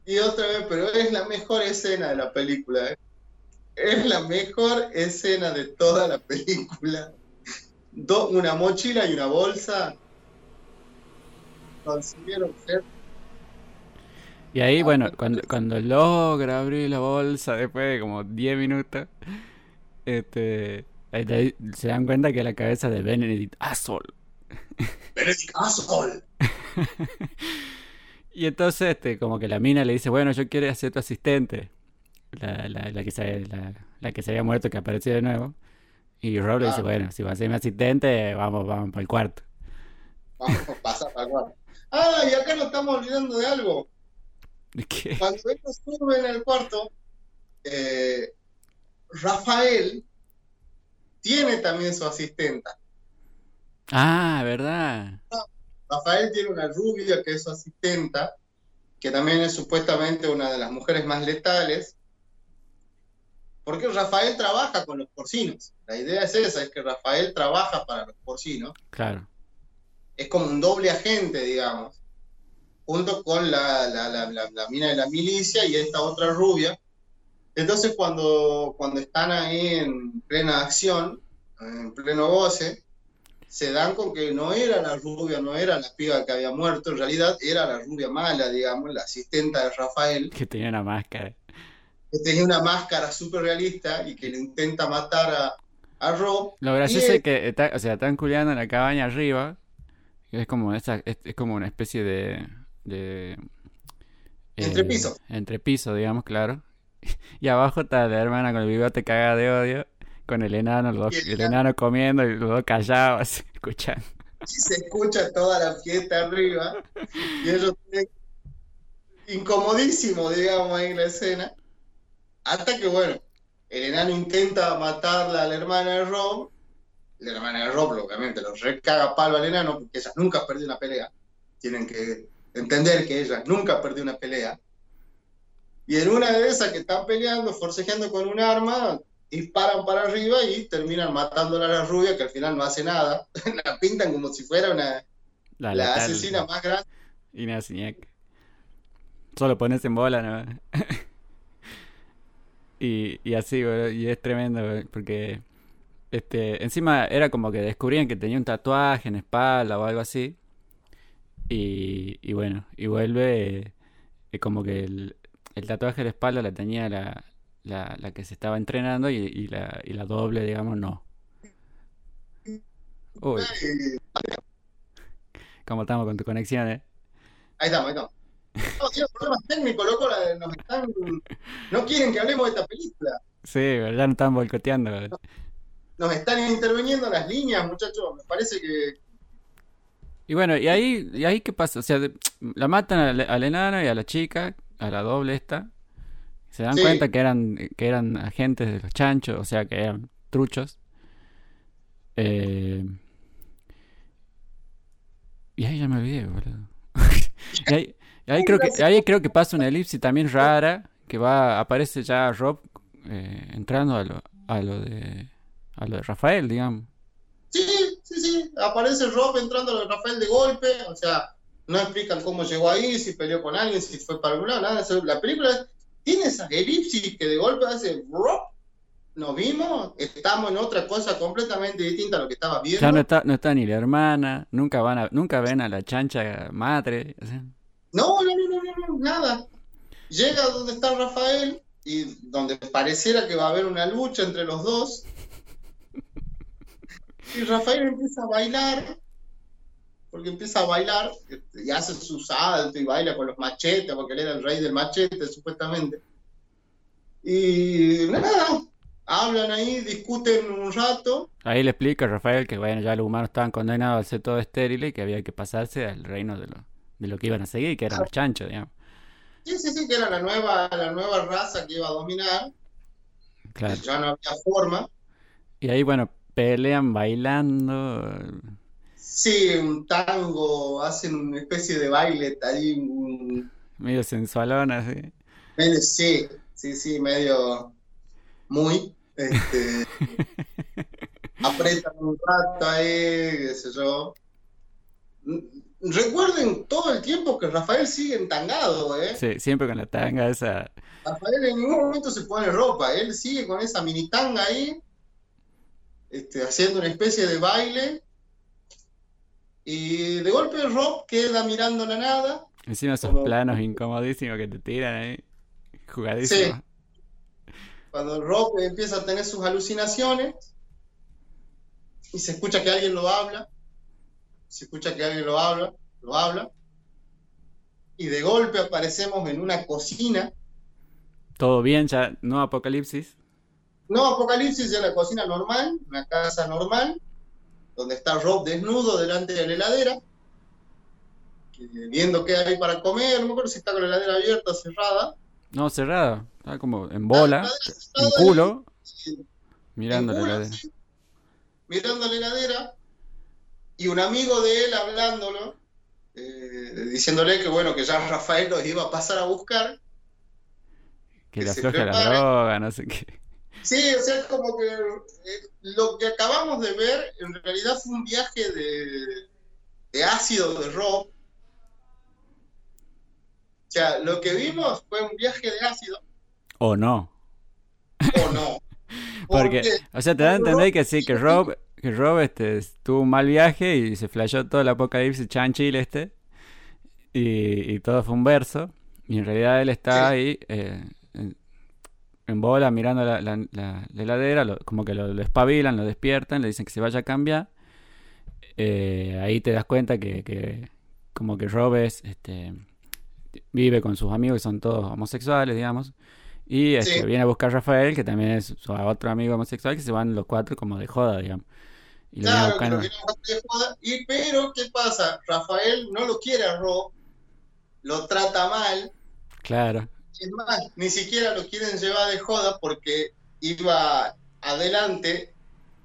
Y otra vez, pero es la mejor escena de la película. ¿eh? Es la mejor escena de toda la película. Do- una mochila y una bolsa consiguieron ser. Y ahí, bueno, cuando, cuando logra abrir la bolsa después de como 10 minutos, este, ahí se dan cuenta que la cabeza de Benedict Asshole. Benedict Asshole. (laughs) Y entonces, este, como que la mina le dice, bueno, yo quiero ser tu asistente. La, la, la que se, la, la que se había muerto, que apareció de nuevo. Y Rob le dice, bueno, si vas a ser mi asistente, vamos, vamos para el cuarto. Vamos a pasar para acá. Ah, y acá nos estamos olvidando de algo. ¿Qué? Cuando ellos suben al cuarto, eh, Rafael tiene también su asistenta. Ah, ¿verdad? Rafael tiene una rubia que es su asistenta, que también es supuestamente una de las mujeres más letales, porque Rafael trabaja con los porcinos. La idea es esa, es que Rafael trabaja para los porcinos, Claro. es como un doble agente, digamos, junto con la, la, la, la- mina de la milicia y esta otra rubia. Entonces cuando, cuando están ahí en plena acción, en pleno goce, se dan con que no era la rubia, no era la piba que había muerto, en realidad era la rubia mala, digamos, la asistenta de Rafael. Que tenía una máscara. Que tenía una máscara súper realista y que le intenta matar a, a Rob. Lo gracioso es que está, o sea, están culiando en la cabaña arriba. Es como esa, es, como una especie de. de entrepiso. Eh, entrepiso, digamos, claro. (laughs) Y abajo está la hermana con el bigote cagada de odio con el enano, el, enano comiendo y los dos callados, (laughs) escuchando. Y se escucha toda la fiesta arriba. Y ellos incomodísimo, digamos, ahí en la escena. Hasta que, bueno, el enano intenta matarla a la hermana de Rob. La hermana de Rob, obviamente, lo recaga palo al enano porque ella nunca perdió una pelea. Tienen que entender que ella nunca perdió una pelea. Y en una de esas que están peleando, forcejeando con un arma, disparan para arriba y terminan matándola a la rubia, que al final no hace nada. (laughs) la pintan como si fuera una la, asesina más grande. Y Solo pones en bola, ¿no? (laughs) y, y así, y es tremendo, porque este, encima era como que descubrían que tenía un tatuaje en espalda o algo así. Y, y bueno, y vuelve eh, como que el, el tatuaje de la espalda la tenía la, la, la que se estaba entrenando y, y, la, y la doble, digamos, no. Uy. ¿Cómo estamos con tu conexión, eh? Ahí estamos, ahí estamos. No, tiene problemas técnicos, loco. Nos están... No quieren que hablemos de esta película. Sí, ya nos están boicoteando. Nos están interviniendo las líneas, muchachos. Me parece que. Y bueno, ¿y ahí, y ahí qué pasa? O sea, la matan al, al enano y a la chica, a la doble esta. Se dan cuenta que eran, que eran agentes de los chanchos, o sea, que eran truchos. Eh... Y ahí ya me olvidé, boludo. (laughs) y ahí, ahí, creo que, ahí creo que pasa una elipsis también rara, que va, aparece ya Rob eh, entrando a lo, a lo de a lo de Rafael, digamos. Sí, sí, sí, aparece Rob entrando a lo de Rafael de golpe, o sea, no explican cómo llegó ahí, si peleó con alguien, si fue para algún lado, nada. La película tiene esa elipsis que de golpe hace nos vimos, estamos en otra cosa completamente distinta a lo que estaba viendo. Ya no está, no está ni la hermana, nunca van a, nunca ven a la chancha madre. No, no, no, no, no, nada. Llega donde está Rafael y donde pareciera que va a haber una lucha entre los dos. Y Rafael empieza a bailar porque empieza a bailar y hace su salto y baila con los machetes, porque él era el rey del machete, supuestamente. Y nada, hablan ahí, discuten un rato. Ahí le explica a Rafael que bueno, ya los humanos estaban condenados a ser todo estéril y que había que pasarse al reino de lo, de lo que iban a seguir, que eran los chanchos, digamos. Sí, sí, sí, que era la nueva, la nueva raza que iba a dominar. Claro. Ya no había forma. Y ahí, bueno, pelean bailando. Sí, un tango, hacen una especie de baile ahí. Medio sensualón, así. sí, sí, sí, medio muy. Este, (laughs) apretan un rato ahí, qué sé yo. Recuerden todo el tiempo que Rafael sigue entangado, ¿eh? Sí, siempre con la tanga esa. Rafael en ningún momento se pone ropa, él sigue con esa mini tanga ahí, este, haciendo una especie de baile y de golpe Rob queda mirando la nada. Encima esos planos incomodísimos que te tiran ahí. Jugadísimo. Sí. Cuando Rob empieza a tener sus alucinaciones y se escucha que alguien lo habla, se escucha que alguien lo habla, lo habla, y de golpe aparecemos en una cocina. Todo bien, ya no apocalipsis. No apocalipsis, ya la cocina normal, una casa normal, donde está Rob desnudo delante de la heladera, viendo qué hay para comer, no me acuerdo si está con la heladera abierta o cerrada. No, cerrada, está como en bola, en culo, mirando la heladera. mirando la heladera, y un amigo de él hablándolo, eh, diciéndole que bueno, que ya Rafael los iba a pasar a buscar. Que, le afloja la droga, no sé qué. Sí, o sea, es como que eh, lo que acabamos de ver en realidad fue un viaje de, ácido de Rob. O sea, lo que vimos fue un viaje de ácido. O no. O no. (laughs) Porque, o sea, te da a entender que sí, que Rob, que Rob este, tuvo un mal viaje y se flashó todo el apocalipsis chanchil este. Y, y todo fue un verso. Y en realidad él está ahí eh, en, en bola mirando la, la- la- la heladera, lo- como que lo, lo espabilan, lo despiertan, le dicen que se vaya a cambiar. Eh, ahí te das cuenta que, que como que Rob es, este, vive con sus amigos que son todos homosexuales, digamos. Y este, Sí. viene a buscar a Rafael, que también es su otro amigo homosexual, que se van los cuatro como de joda, digamos. Y lo Claro, que lo de joda. Y pero, ¿qué pasa? Rafael no lo quiere a Rob, lo trata mal. Claro, Es más, ni siquiera lo quieren llevar de joda porque iba adelante,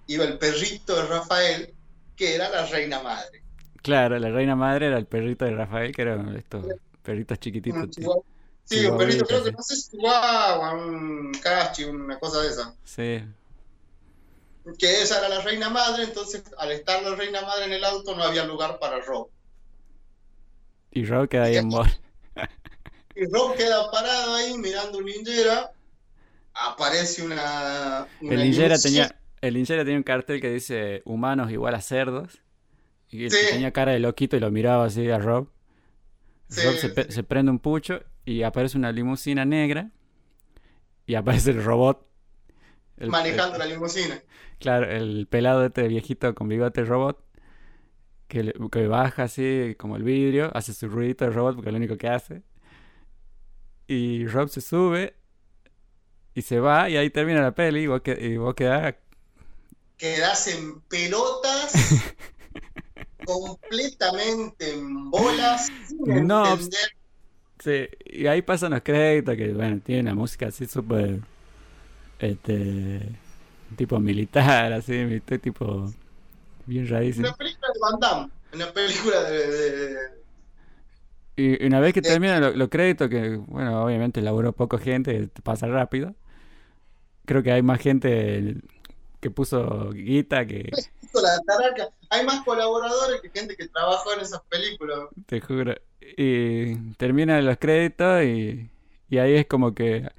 iba el perrito de Rafael, que era la reina madre. claro, la reina madre era el perrito de Rafael, que eran estos perritos chiquititos. Sí. un perrito, creo que no sé si chihuahua, un cachi, una cosa de esa. Sí, Que esa era la reina madre, entonces al estar la reina madre en el auto no había lugar para Rob. y Rob queda ahí en. Y (laughs) Rob queda parado ahí mirando un ninjera. Aparece una. una El ninjera limusina. tenía, el tenía un cartel que dice humanos igual a cerdos. Y Sí. tenía cara de loquito y lo miraba así a Rob. Sí, Rob se, sí. se prende un pucho y aparece una limusina negra. Y aparece el robot. El- manejando el- la limusina. claro, el pelado este viejito con bigote robot. Que, le- que baja así como el vidrio, hace su ruidito de robot porque es lo único que hace. Y Rob se sube y se va y ahí termina la peli y vos, que- y vos quedás Quedas en pelotas, (laughs) completamente en bolas, sin No, entender. Sí, y ahí pasan los créditos que, bueno, tiene una música así súper, este, tipo militar, así, ¿viste? tipo, bien rarísimo. Una película de Van Damme, una película de. Y una vez que Eh. terminan lo- los créditos, que, bueno, obviamente laburó poco gente, te pasa rápido. Creo que hay más gente que puso guita que, (laughs) la. Hay más colaboradores que gente que trabajó en esas películas. te juro. Y terminan los créditos y, y ahí es como que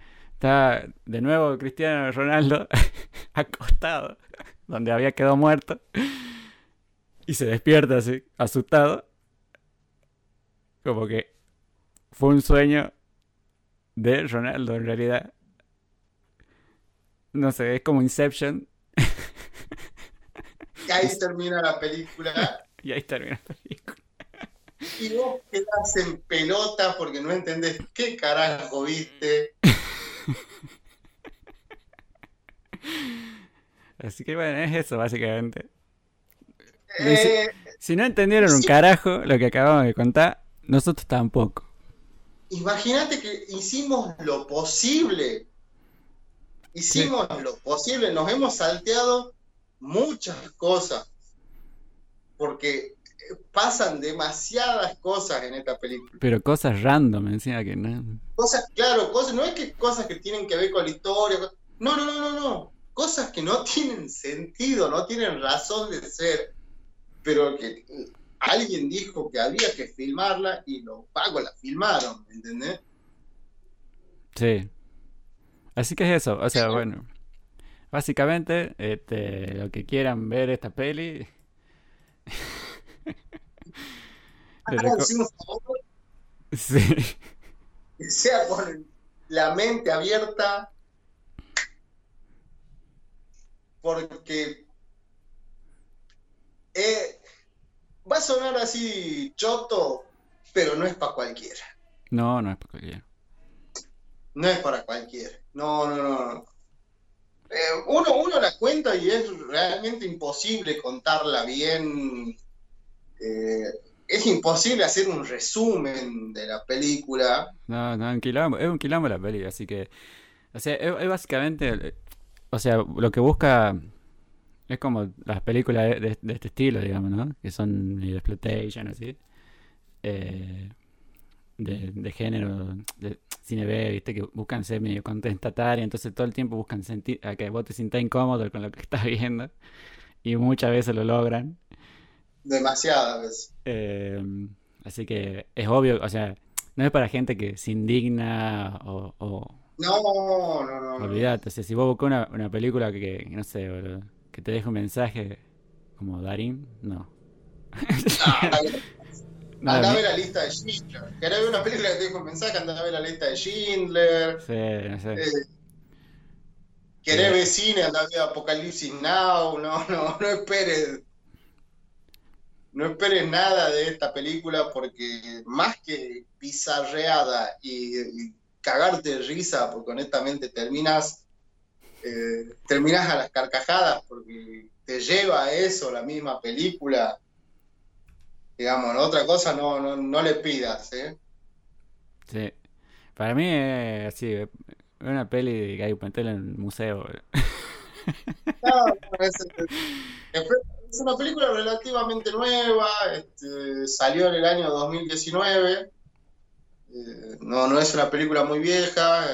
está de nuevo Cristiano Ronaldo (laughs) acostado, donde había quedado muerto. Y se despierta así, asustado. Como que fue un sueño de Ronaldo en realidad. No sé, es como Inception. Y ahí termina la película. (laughs) Y ahí termina la película. Y vos quedás en pelota porque no entendés qué carajo viste. (laughs) (laughs) Así que bueno, es eso básicamente. Eh, Si no entendieron un Sí. carajo lo que acabamos de contar, nosotros tampoco. Imagínate que hicimos lo posible. Hicimos lo posible. Nos hemos salteado muchas cosas. Porque pasan demasiadas cosas en esta película. Pero cosas random, encima que no. Cosas, claro, cosas, no es que cosas que tienen que ver con la historia. No, no, no, no, no. Cosas que no (laughs) tienen sentido, no tienen razón de ser. Pero que alguien dijo que había que filmarla y los pagos la filmaron, ¿me entendés? Sí. Así que es eso, o sea, bueno. Básicamente, este, lo que quieran ver esta peli. (laughs) le reco- Háganse un favor, sí. que sea con la mente abierta, porque eh, va a sonar así choto, pero no es para cualquiera. No, no es para cualquiera. No es para cualquiera. No, no, no. no. Eh, uno, uno la cuenta y es realmente imposible contarla bien. Eh, es imposible hacer un resumen de la película. No, no, un quilombo, es un quilombo la peli, así que. O sea, es, básicamente. O sea, lo que busca. Es como las películas de, este estilo, digamos, ¿no? Que son exploitation, así. Eh, de, de género, de cine B, ¿viste? Que buscan ser medio contestataria, entonces todo el tiempo buscan sentir a que vos te sientas incómodo con lo que estás viendo. Y muchas veces lo logran. Demasiadas veces. Eh, así que es obvio, o sea, no es para gente que se indigna o, o No, no, no. no. olvídate. O sea, si vos buscas una, una película que, no sé, boludo, que te deje un mensaje como Darín, no. No, (laughs) anda a ver la lista de Schindler. ¿Querés ver una película que te dejo un mensaje? Anda a ver la lista de Schindler. Sí, sí. Eh, ¿Querés ver cine? Anda a ver Apocalipsis Now. No, no, no esperes. No esperes nada de esta película porque más que bizarreada y, y cagarte de risa, porque honestamente terminas, eh, terminas a las carcajadas porque te lleva a eso la misma película digamos, otra cosa no, no, no le pidas, ¿eh? Sí. Para mí es así, es una peli que hay que en el museo. No, es, es, una película relativamente nueva, este, salió en el año 2019. Eh, no, no es una película muy vieja.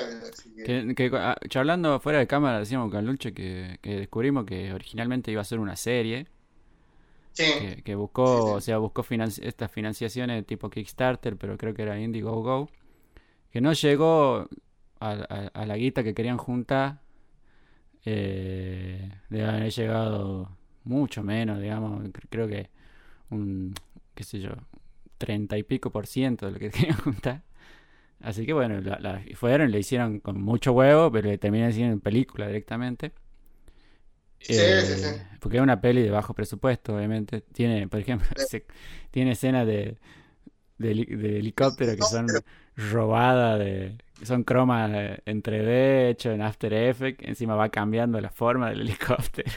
Que... Que, ah, charlando fuera de cámara decíamos con Luche que, que descubrimos que originalmente iba a ser una serie que, buscó, o sea, buscó estas financiaciones tipo Kickstarter, pero creo que era Indiegogo, que no llegó a, la guita que querían juntar, eh, de haber llegado mucho menos, digamos, creo que un, qué sé yo, treinta y pico por ciento de lo que (laughs) querían juntar. Así que bueno, la, fueron, le hicieron con mucho huevo, pero le terminaron haciendo en película directamente. Sí, sí, sí. Eh, porque es una peli de bajo presupuesto, obviamente. Tiene, por ejemplo, tiene escenas de, de, helicóptero que son robadas, de, son cromas en 3D, hecho en After Effects. Encima va cambiando la forma del (laughs) helicóptero.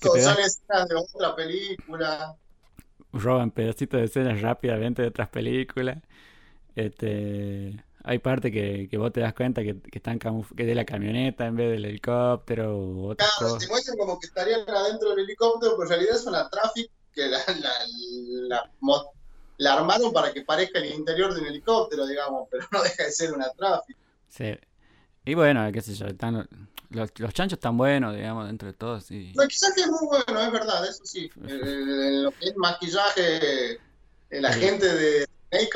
Son escenas de otra película. Roban pedacitos de escenas rápidamente de otras películas. Este hay parte que, que, vos te das cuenta que, que están que de la camioneta en vez del helicóptero otras claro, te muestran como que estarían adentro del helicóptero, pero en realidad es una traffic que la, la, la, armaron para que parezca el interior de un helicóptero, digamos, pero no deja de ser una traffic. Sí. Y bueno, qué sé yo, están, los, los chanchos están buenos, digamos, dentro de todo. Sí. El maquillaje es muy bueno, es verdad, eso sí. (laughs) Eh, en lo que es maquillaje, la gente de make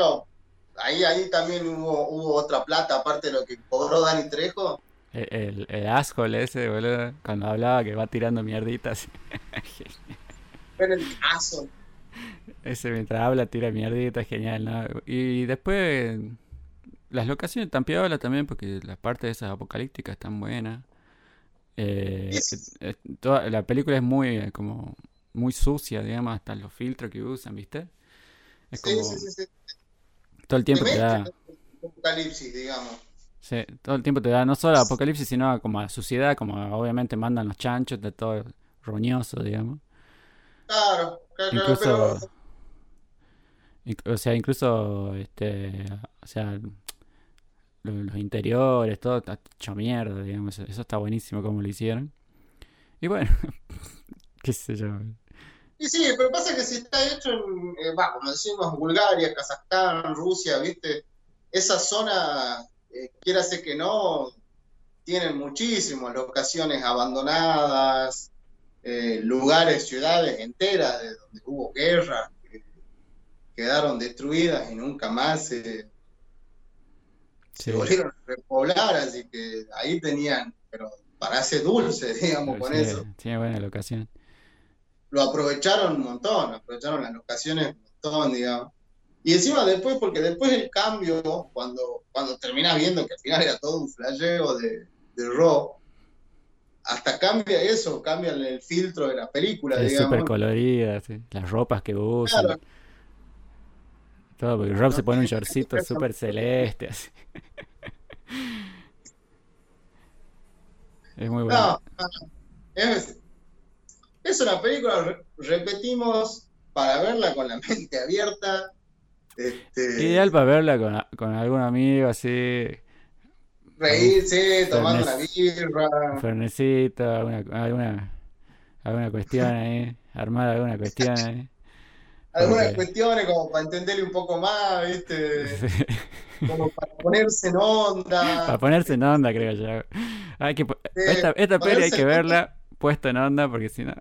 ahí, ahí también hubo, hubo otra plata, aparte de lo que cobró Dani Trejo. El, el, asco ese, boludo, cuando hablaba que va tirando mierditas. (laughs) Pero el caso. Ese mientras habla tira mierditas, genial, ¿no? Y después las locaciones están piolas también porque las partes de esas apocalípticas están buenas. Eh, toda, la película es muy eh, como muy sucia, digamos, hasta los filtros que usan, ¿viste? Es como, sí, sí, sí, todo el tiempo te, da. Apocalipsis, digamos. Sí, todo el tiempo te da no solo apocalipsis, sino como a suciedad, como obviamente mandan los chanchos, de todo roñoso, digamos. Claro, claro, incluso, O sea, incluso, este, o sea, los, interiores, todo está hecho mierda, digamos. Eso está buenísimo como lo hicieron. Y bueno, (laughs) qué sé yo. Y sí, pero pasa que si está hecho en, eh, decimos, Bulgaria, Kazajstán, Rusia, ¿viste? Esa zona, eh, quiera que no, tienen muchísimas locaciones abandonadas, eh, lugares, ciudades enteras de donde hubo guerra, que quedaron destruidas y nunca más se, volvieron a repoblar, así que ahí tenían, pero para hacer dulce, (laughs) digamos, con eso. Tiene buena locación lo aprovecharon un montón, aprovecharon las locaciones un montón, digamos. Y encima después, porque después el cambio, cuando, cuando terminas viendo que al final era todo un flasheo de, de Raw, hasta cambia eso, cambia el filtro de la película, es súper colorida, las ropas que usan. Todo, porque Rob se pone un shortcito súper celeste, así. (laughs) es muy bueno. No, es, es una película, repetimos, para verla con la mente abierta. Este... Ideal para verla con, con algún amigo así. Reírse, tomando una birra. Fernecito, alguna, alguna, alguna cuestión ahí. Armar alguna cuestión ahí. Algunas cuestiones como para entenderle un poco más, ¿viste? (laughs) Como para ponerse en onda. Para ponerse en onda, creo yo. Hay que, esta esta peli hay que verla puesta en onda porque si no.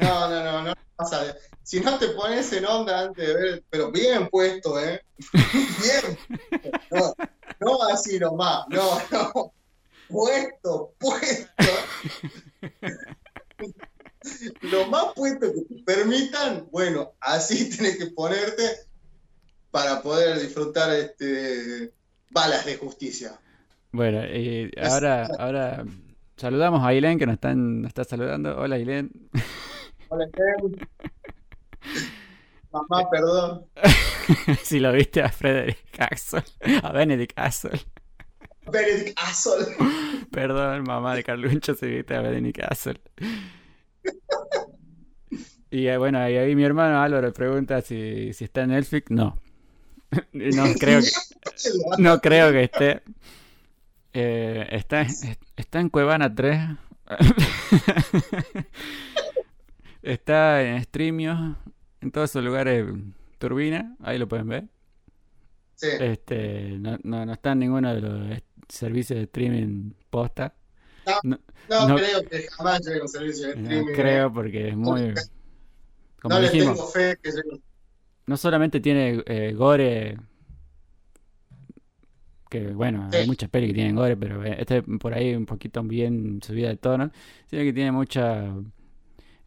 No, no, no, no pasa. Si no te pones en onda antes de ver, pero bien puesto, ¿eh? (laughs) Bien. No, no así nomás, no, no. Puesto, puesto. (laughs) (laughs) lo más puesto que te permitan, bueno, así (laughs) tienes que ponerte para poder disfrutar este balas de justicia. Bueno, y ahora, (laughs) ahora saludamos a Ailén que nos, están, nos está saludando. Hola Ailén. Hola Ailén. Mamá, perdón. si lo viste a Frederick Axel, a Benedict Axel. Benedict Axel. Perdón, mamá de Carluncho, si viste a Benedict Axel. (laughs) Y eh, bueno, ahí, ahí mi hermano Álvaro pregunta si, si está en Netflix. No. (laughs) No creo que, (laughs) no creo que esté. Eh, está, está en Cuevana 3. está en Streamio. En todos esos lugares. Turbina. Ahí lo pueden ver. Sí. Este, no, no, no está en ninguno de los servicios de streaming posta. No, no, no creo que jamás llegue un servicio de streaming. No creo porque es muy. Como no dijimos, les tengo fe que llegue. no solamente tiene eh, gore, que bueno, Sí. hay muchas pelis que tienen gore, pero eh, este por ahí un poquito bien subida de tono, sino que tiene mucha,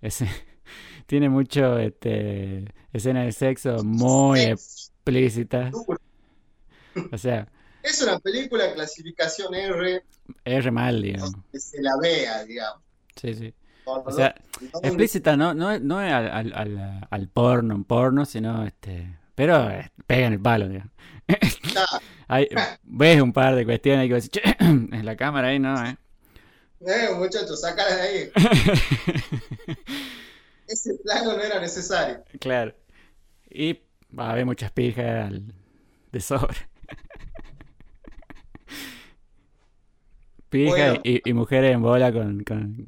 ese, (laughs) tiene mucho, este, escena de sexo muy explícita, o sea, Es una película clasificación R re mal, digamos, que se la vea, digamos. sí, sí. O sea, explícita no, no, no es al, al, al, porno, porno, sino este, pero eh, pega en el palo, digamos. (laughs) Hay, ves un par de cuestiones que "Che, (clears throat) en la cámara ahí no, ¿eh? eh, muchachos, sacala de ahí. (laughs) Ese plano no era necesario. Claro. Y va a haber muchas pijas de sobra. Pija Bueno. y, y mujeres en bola con, con,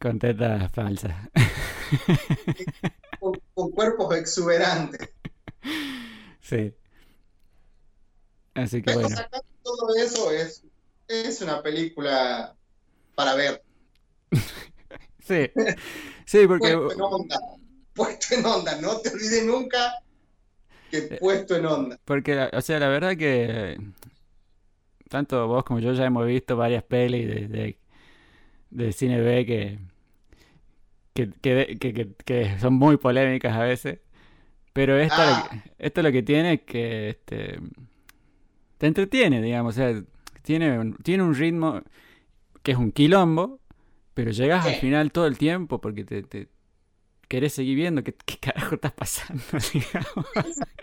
con tetas falsas. Con, con cuerpos exuberantes. Sí. Así que Pero bueno. todo eso es, es una película para ver. (laughs) Sí. Sí, porque Puesto en onda. Puesto en onda. No te olvides nunca que Eh, puesto en onda. Porque, o sea, la verdad que tanto vos como yo ya hemos visto varias pelis de, de, de cine B que, que, que, que- que- que son muy polémicas a veces. Pero esta, Ah. esto lo que tiene es que este, te entretiene, digamos. O sea, tiene un, tiene un ritmo que es un quilombo, pero llegas al final todo el tiempo porque te, te querés seguir viendo qué, qué carajo está pasando, (laughs) digamos.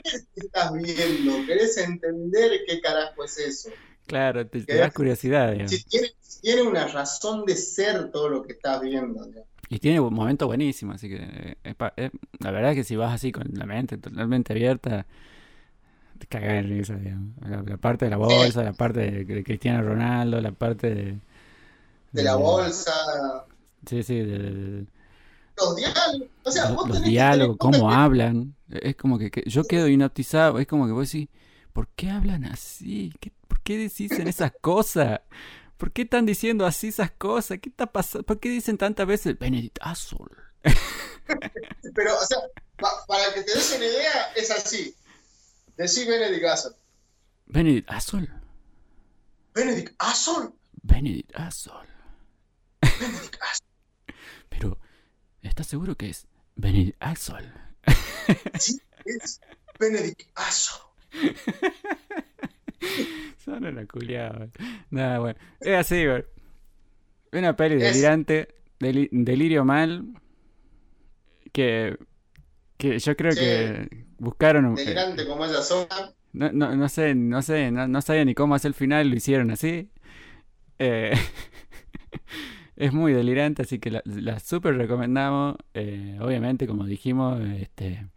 ¿Qué estás viendo? ¿Querés entender qué carajo es eso? Claro, te, te da curiosidad. Si tiene, una razón de ser todo lo que estás viendo. ¿no? Y tiene un momento buenísimo, así que eh, es pa- es- la verdad es que si vas así con la mente totalmente abierta, te cagas de risa, digamos. La, la parte de la bolsa, la parte de, de Cristiano Ronaldo, la parte de... De la bolsa, Sí, sí, de, los diálogos. O sea, vos los tenés que diálogos, cómo hablan. Es como que, que yo quedo hipnotizado, es como que vos decís, ¿por qué hablan así? ¿Qué- ¿por qué dicen esas cosas? ¿Por qué están diciendo así esas cosas? ¿Qué está pasando? ¿Por qué dicen tantas veces Benedict Asshole? que- (laughs) Pero, o sea, pa- para que te des una idea, es así. Decí Benedict Asshole. Benedict Asshole. Benedict Asshole. Benedict Asshole. Benedict Asshole. Pero, ¿estás seguro que es Benedict Asshole? Sí, es Benedict Asshole. (laughs) (laughs) Son una culiada. Nada, bueno. Es así, güey. Una peli Es- delirante, deli- delirio mal, que, que yo creo Sí. que buscaron un... Delirante como ella sola. No, no, no sé, no sé, no, no sabía ni cómo hacer el final, lo hicieron así. Eh, (laughs) es muy delirante, así que la, la super recomendamos. Eh, obviamente, como dijimos, este,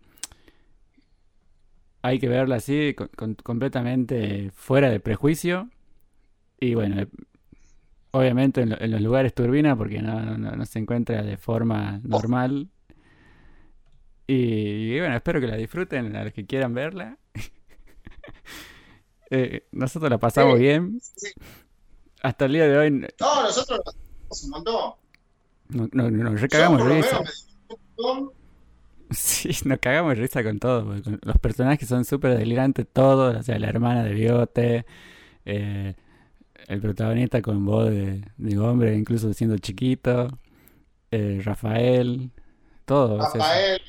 hay que verla así, con- con- completamente fuera de prejuicio. Y bueno, obviamente en, lo- en los lugares turbina, porque no, no, no- no se encuentra de forma normal. Y, y bueno, espero que la disfruten a los que quieran verla. (laughs) Eh, nosotros la pasamos Sí, bien. sí. Hasta el día de hoy no, No, nosotros lo hacemos un montón. no- no- nos Yo, recagamos de lo Sí, (laughs) nos cagamos de risa con todo. porque Los personajes son súper delirantes todos. O sea, la hermana de Biote, eh, el protagonista con voz de, de hombre, incluso siendo chiquito. eh, Rafael, todos. esos. Rafael.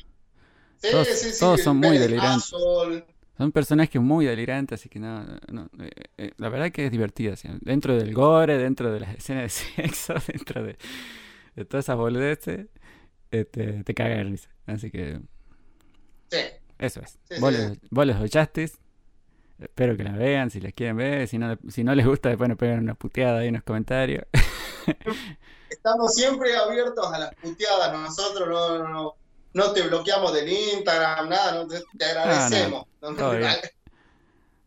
Sí, Todos- sí, sí, todos son muy delirantes. Azul. Son personajes muy delirantes, así que no, no, eh, eh, la verdad que es divertida. así, Dentro del gore, dentro de las escenas de (laughs) sexo, dentro de, de todas esas boludeces, te, te caga de risa. Así que Sí. eso es. Sí, sí. Boles, Boles of Justice. Espero que la vean, si la quieren ver. Si no, si no les gusta, después nos pegan una puteada ahí en los comentarios. (laughs) Estamos siempre abiertos a las puteadas. Nosotros no, no, no, no te bloqueamos del Instagram, nada. te, agradecemos.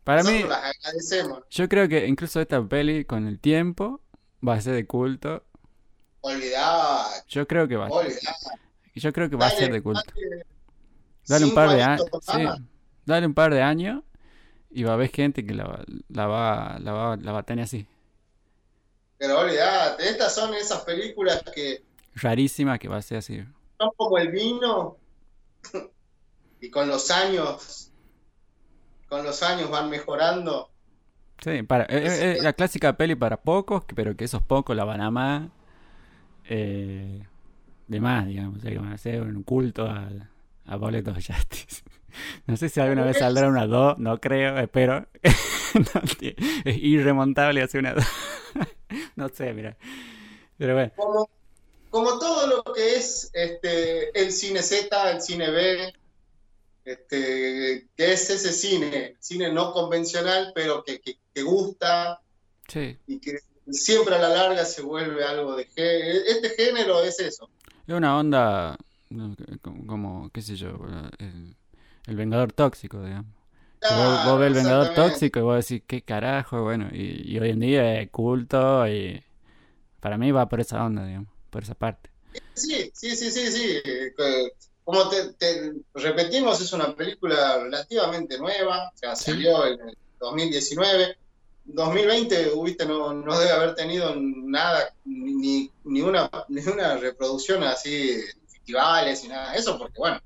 Para mí, las agradecemos. yo creo que incluso esta peli, con el tiempo, va a ser de culto. Olvidá, Yo creo que va, yo creo que va a ser de culto. dale Dale un par de años. Sí, dale un par de años y va a haber gente que la, va- la va, la va, la va a tener así. Pero olvidate, estas son esas películas que Rarísima que va a ser así. son como el vino y con los años, con los años van mejorando. Sí, para, eh, eh, eh, la clásica peli para pocos, pero que esos pocos la van a amar. Eh, de más, digamos. O sea, que van a hacer un culto a, a Bullet of Justice. No sé si alguna vez saldrá una 2, no creo, espero. (laughs) No, tío, es irremontable hacer una 2. (laughs) No sé, mira. Pero bueno, Como, como todo lo que es este, el cine Z, el cine B, este, que es ese cine, cine no convencional, pero que, que, que gusta sí. y que siempre a la larga se vuelve algo de género. Este género es eso. Es una onda como, qué sé yo, el, el Vengador Tóxico, digamos. Que vos, vos ves el Vengador. Tóxico y vos decís, qué carajo, bueno, y, y hoy en día es culto y para mí va por esa onda, digamos, por esa parte. Sí, sí, sí, sí, sí. eh, Como te, te repetimos, es una película relativamente nueva, o sea, Sí. salió en el 2019. 2020, viste, no, no debe haber tenido nada, ni, ni, una, (laughs) ni una reproducción así festivales y nada de eso, porque bueno,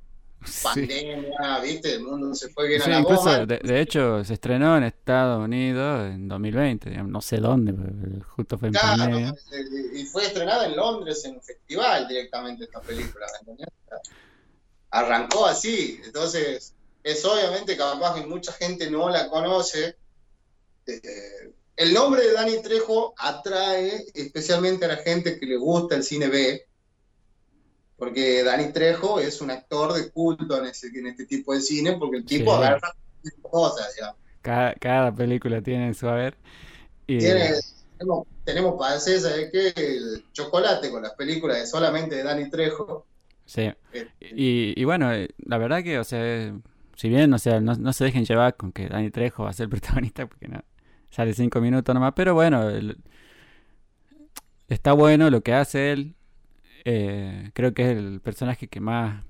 Sí, pandemia, viste, el mundo se fue bien Sí, a la incluso, goma. de, de hecho, se estrenó en Estados Unidos en 2020, digamos, no sé dónde, justo fue en Claro, pandemia. eh, y fue estrenada en Londres en un festival directamente esta película, ¿me entendés? Arrancó así, entonces es obviamente capaz que mucha gente no la conoce. Eh, el nombre de Dani Trejo atrae especialmente a la gente que le gusta el cine B, porque Dani Trejo es un actor de culto en, ese, en este tipo de cine, porque el tipo Sí. agarra cosas. Cada, cada película tiene su haber. Y, Tiene- tenemos, tenemos ¿sabes qué? El chocolate con las películas de solamente de Dani Trejo. sí. Eh, Y, y bueno, eh, la verdad que, o sea, si bien, o sea, no, no se dejen llevar con que Danny Trejo va a ser (laughs) protagonista, porque no, sale cinco minutos nomás, pero bueno, el- está bueno lo que hace él. eh, creo que es el personaje que más,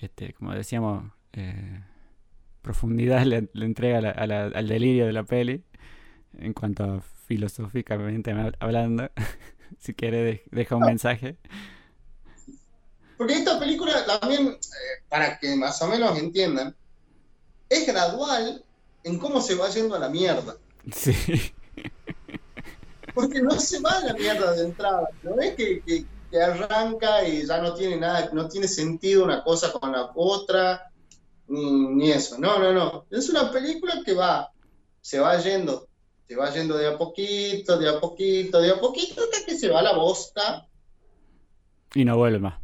este, como decíamos, eh, profundidad (laughs) le, le entrega a la- a la- al delirio de la peli, en cuanto a filosóficamente hablando. (laughs) si quiere, de- deja un mensaje. Porque esta película también, eh, para que más o menos entiendan, es gradual en cómo se va yendo a la mierda. Sí. Porque no se va la mierda de entrada. No es que, que- que arranca y ya no tiene nada, no tiene sentido una cosa con la otra, ni, ni eso. No, no, no. Es una película que va, se va yendo, se va yendo de a poquito, de a poquito, de a poquito, hasta que se va la bosta Y no vuelve más.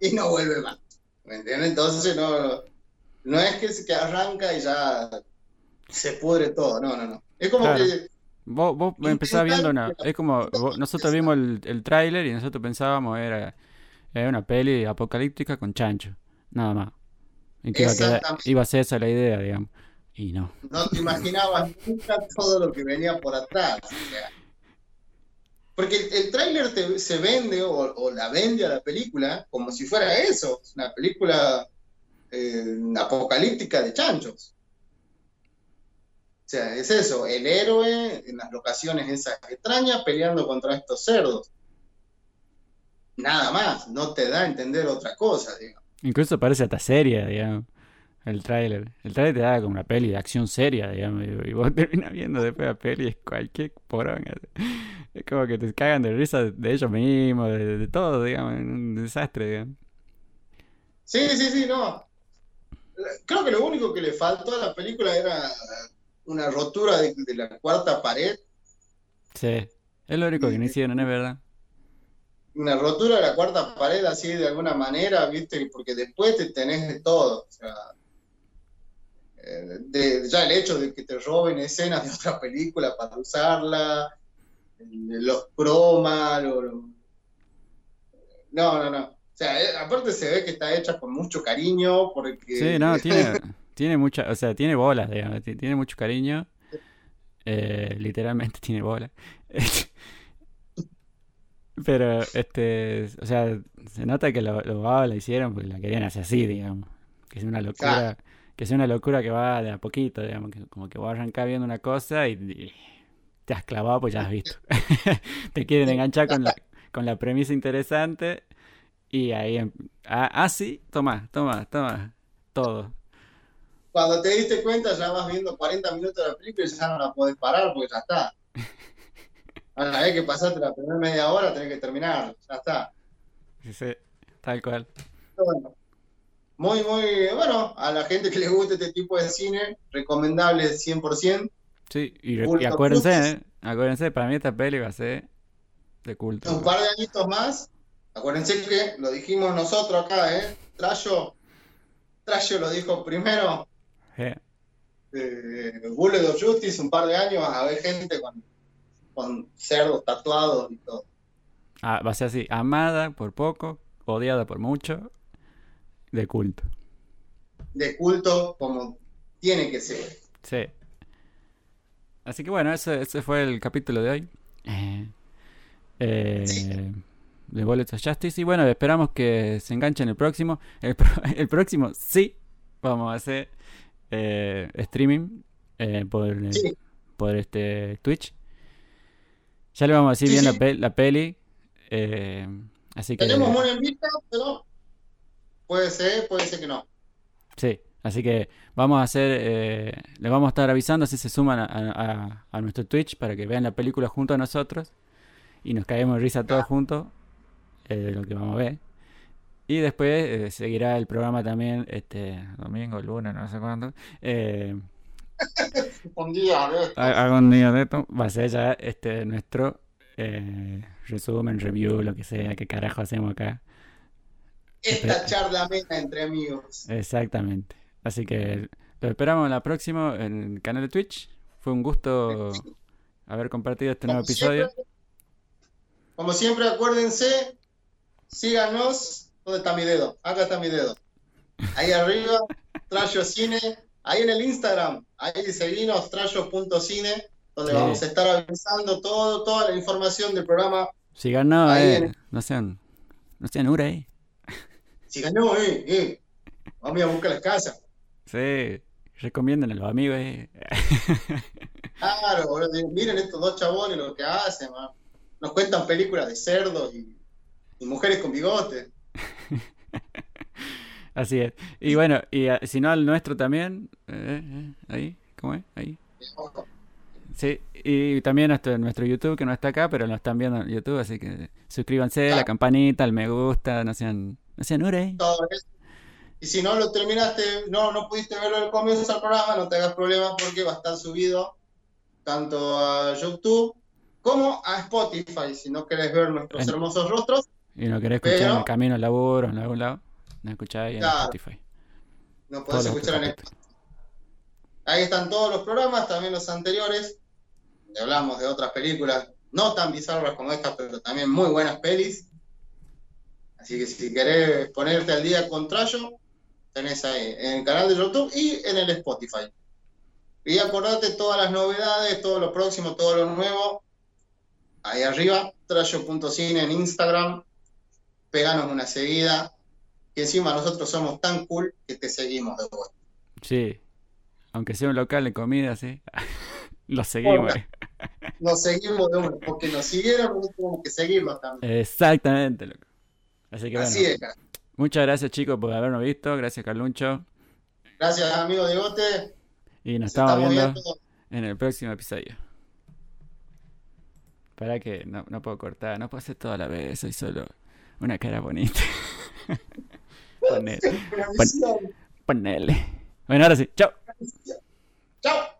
y no vuelve más. ¿Me entiendes? Entonces no, no es que, se- que arranca y ya se pudre todo. No, no, no. Es como Claro. que Vos, vos empezás viendo una... Es como... vos- nosotros vimos el, el tráiler y nosotros pensábamos era, era una peli apocalíptica con chancho. Nada más. Y que iba a, quedar- Exactamente. iba a ser esa la idea, digamos. Y no. no te imaginabas nunca todo lo que venía por atrás. o sea. Porque el, el tráiler se vende o, o la vende a la película como si fuera eso, una película eh, apocalíptica de chanchos. O sea, es eso, el héroe en las locaciones esas extrañas peleando contra estos cerdos. Nada más, no te da a entender otra cosa, digamos. Incluso parece hasta seria, digamos. El tráiler. El tráiler te da como una peli de acción seria, digamos. Y, vos (laughs) terminas viendo después la peli es cualquier poronga. Es como que te cagan de risa de ellos mismos, de, de todo, digamos, un desastre, digamos. Sí, sí, sí, no. Creo que lo único que le faltó a la película era una rotura de, de la cuarta pared. Sí, es lo único que no hicieron, es verdad. Una rotura de la cuarta pared así de alguna manera, ¿viste? Porque después te tenés de todo. O sea, eh, de, ya el hecho de que te roben escenas de otra película para usarla, los cromas, lo- lo- no, no, no. O sea, eh, aparte se ve que está hecha con mucho cariño, porque Sí, no, tiene, (laughs) tiene mucha, o sea, tiene bolas, digamos, ti- tiene mucho cariño. Eh, literalmente (laughs) tiene bolas. Pero, este, o sea, se nota que lo, lo babas la hicieron porque la querían hacer así, digamos. Que sea una locura, que sea una locura que va de a poquito, digamos, que como que vos arrancás viendo una cosa y, y te has clavado pues ya has visto. (laughs) Te quieren enganchar con la, con la premisa interesante y ahí, em- ah, ah, sí, toma, toma, toma, todo. Cuando te diste cuenta ya vas viendo 40 minutos de la película y ya no la podés parar porque ya está. (laughs) Una vez que pasaste la primera media hora tenés que terminar, ya está. Sí, sí, tal cual. Bueno, muy, muy, bueno, a la gente que le guste este tipo de cine, recomendable 100%. Sí, y, y acuérdense. ¿eh? Acuérdense, para mí esta peli va a ser de culto. Un par de añitos más, acuérdense que lo dijimos nosotros acá, ¿eh? Trayo, Trayo lo dijo primero, Eh, eh, Bullet of Justice, un par de años vas a ver gente con, con cerdos tatuados y todo. ah, va a ser así, amada por poco, odiada por mucho, de culto. De culto como tiene que ser. Sí. Así que bueno, ese, ese fue el capítulo de hoy. Eh, eh, Sí. de Bullets of Justice. Y bueno, esperamos que se enganchen el próximo. El, (laughs) el próximo sí vamos a hacer eh, streaming eh, por, Sí. por este Twitch. Ya le vamos a decir Sí, bien sí. La, pe- la peli. eh, así que Tenemos una en vista, pero puede ser, puede ser que no. sí, así que vamos a hacer, eh, les vamos a estar avisando si se suman a, a- a nuestro Twitch para que vean la película junto a nosotros y nos caemos de risa todos juntos eh, de lo que vamos a ver. Y después eh, seguirá el programa también este domingo, lunes, no sé cuándo. Eh, (laughs) Un día, ¿ves? ha- algún día de esto va a ser ya este nuestro eh, resumen, review, lo que sea, qué carajo hacemos acá. Esta charla amena entre amigos. Exactamente. Así que lo esperamos la próxima en el canal de Twitch. Fue un gusto haber compartido este nuevo episodio. siempre, como siempre, acuérdense, síganos. ¿Dónde está mi dedo? Acá está mi dedo. Ahí arriba, Trayo Cine. Ahí en el Instagram, ahí seguimos, trayo.cine, donde Sí. vamos a estar avisando todo, toda la información del programa. Síganos, Ahí eh. en- No sean, no sean ura, eh. Síganos, eh, eh. Vamos a buscar las casas. Sí, recomienden a los amigos, eh. Claro, boludo, miren estos dos chabones lo que hacen, man. Nos cuentan películas de cerdos y, y mujeres con bigote. (laughs) Así es. Y bueno, y eh, si no al nuestro también. eh, eh, ahí, ¿cómo es? Ahí. Sí, y también nuestro, nuestro YouTube que no está acá, pero nos están viendo en YouTube, así que suscríbanse, la campanita, el me gusta, no sean, no sean eso. Y si no lo terminaste, no, no pudiste verlo al comienzo del programa, no te hagas problemas porque va a estar subido tanto a YouTube como a Spotify. Si no querés ver nuestros hermosos rostros, Y no querés escuchar en el camino al laburo, en algún lado, no escucháis en. Spotify. no podés escuchar en capítulos. Ahí están todos los programas, también los anteriores. Hablamos de otras películas, no tan bizarras como esta, pero también muy buenas pelis. Así que si querés ponerte al día con Trayo, tenés ahí en el canal de YouTube y en el Spotify. Y acordate todas las novedades, todo lo próximo, todo lo nuevo. Ahí arriba, trayo.cine en Instagram. Peganos una seguida. Y encima nosotros somos tan cool que te seguimos de vuelta. Sí, aunque sea un local de comida, sí. (laughs) Lo seguimos. Porra. Nos seguimos de uno, porque nos siguieron, nosotros tenemos que seguirlos también. Exactamente, loco. Así que bueno, Así es, cara. muchas gracias chicos por habernos visto, gracias Carluncho, Gracias, amigo de Gote. y nos Nos estamos estamos viendo viendo. en el próximo episodio. Para que no, no puedo cortar, no puedo hacer todo a la vez, soy solo una cara bonita. (laughs) Ponle, pon, ponele. Bueno, ahora sí. Chao. Chao.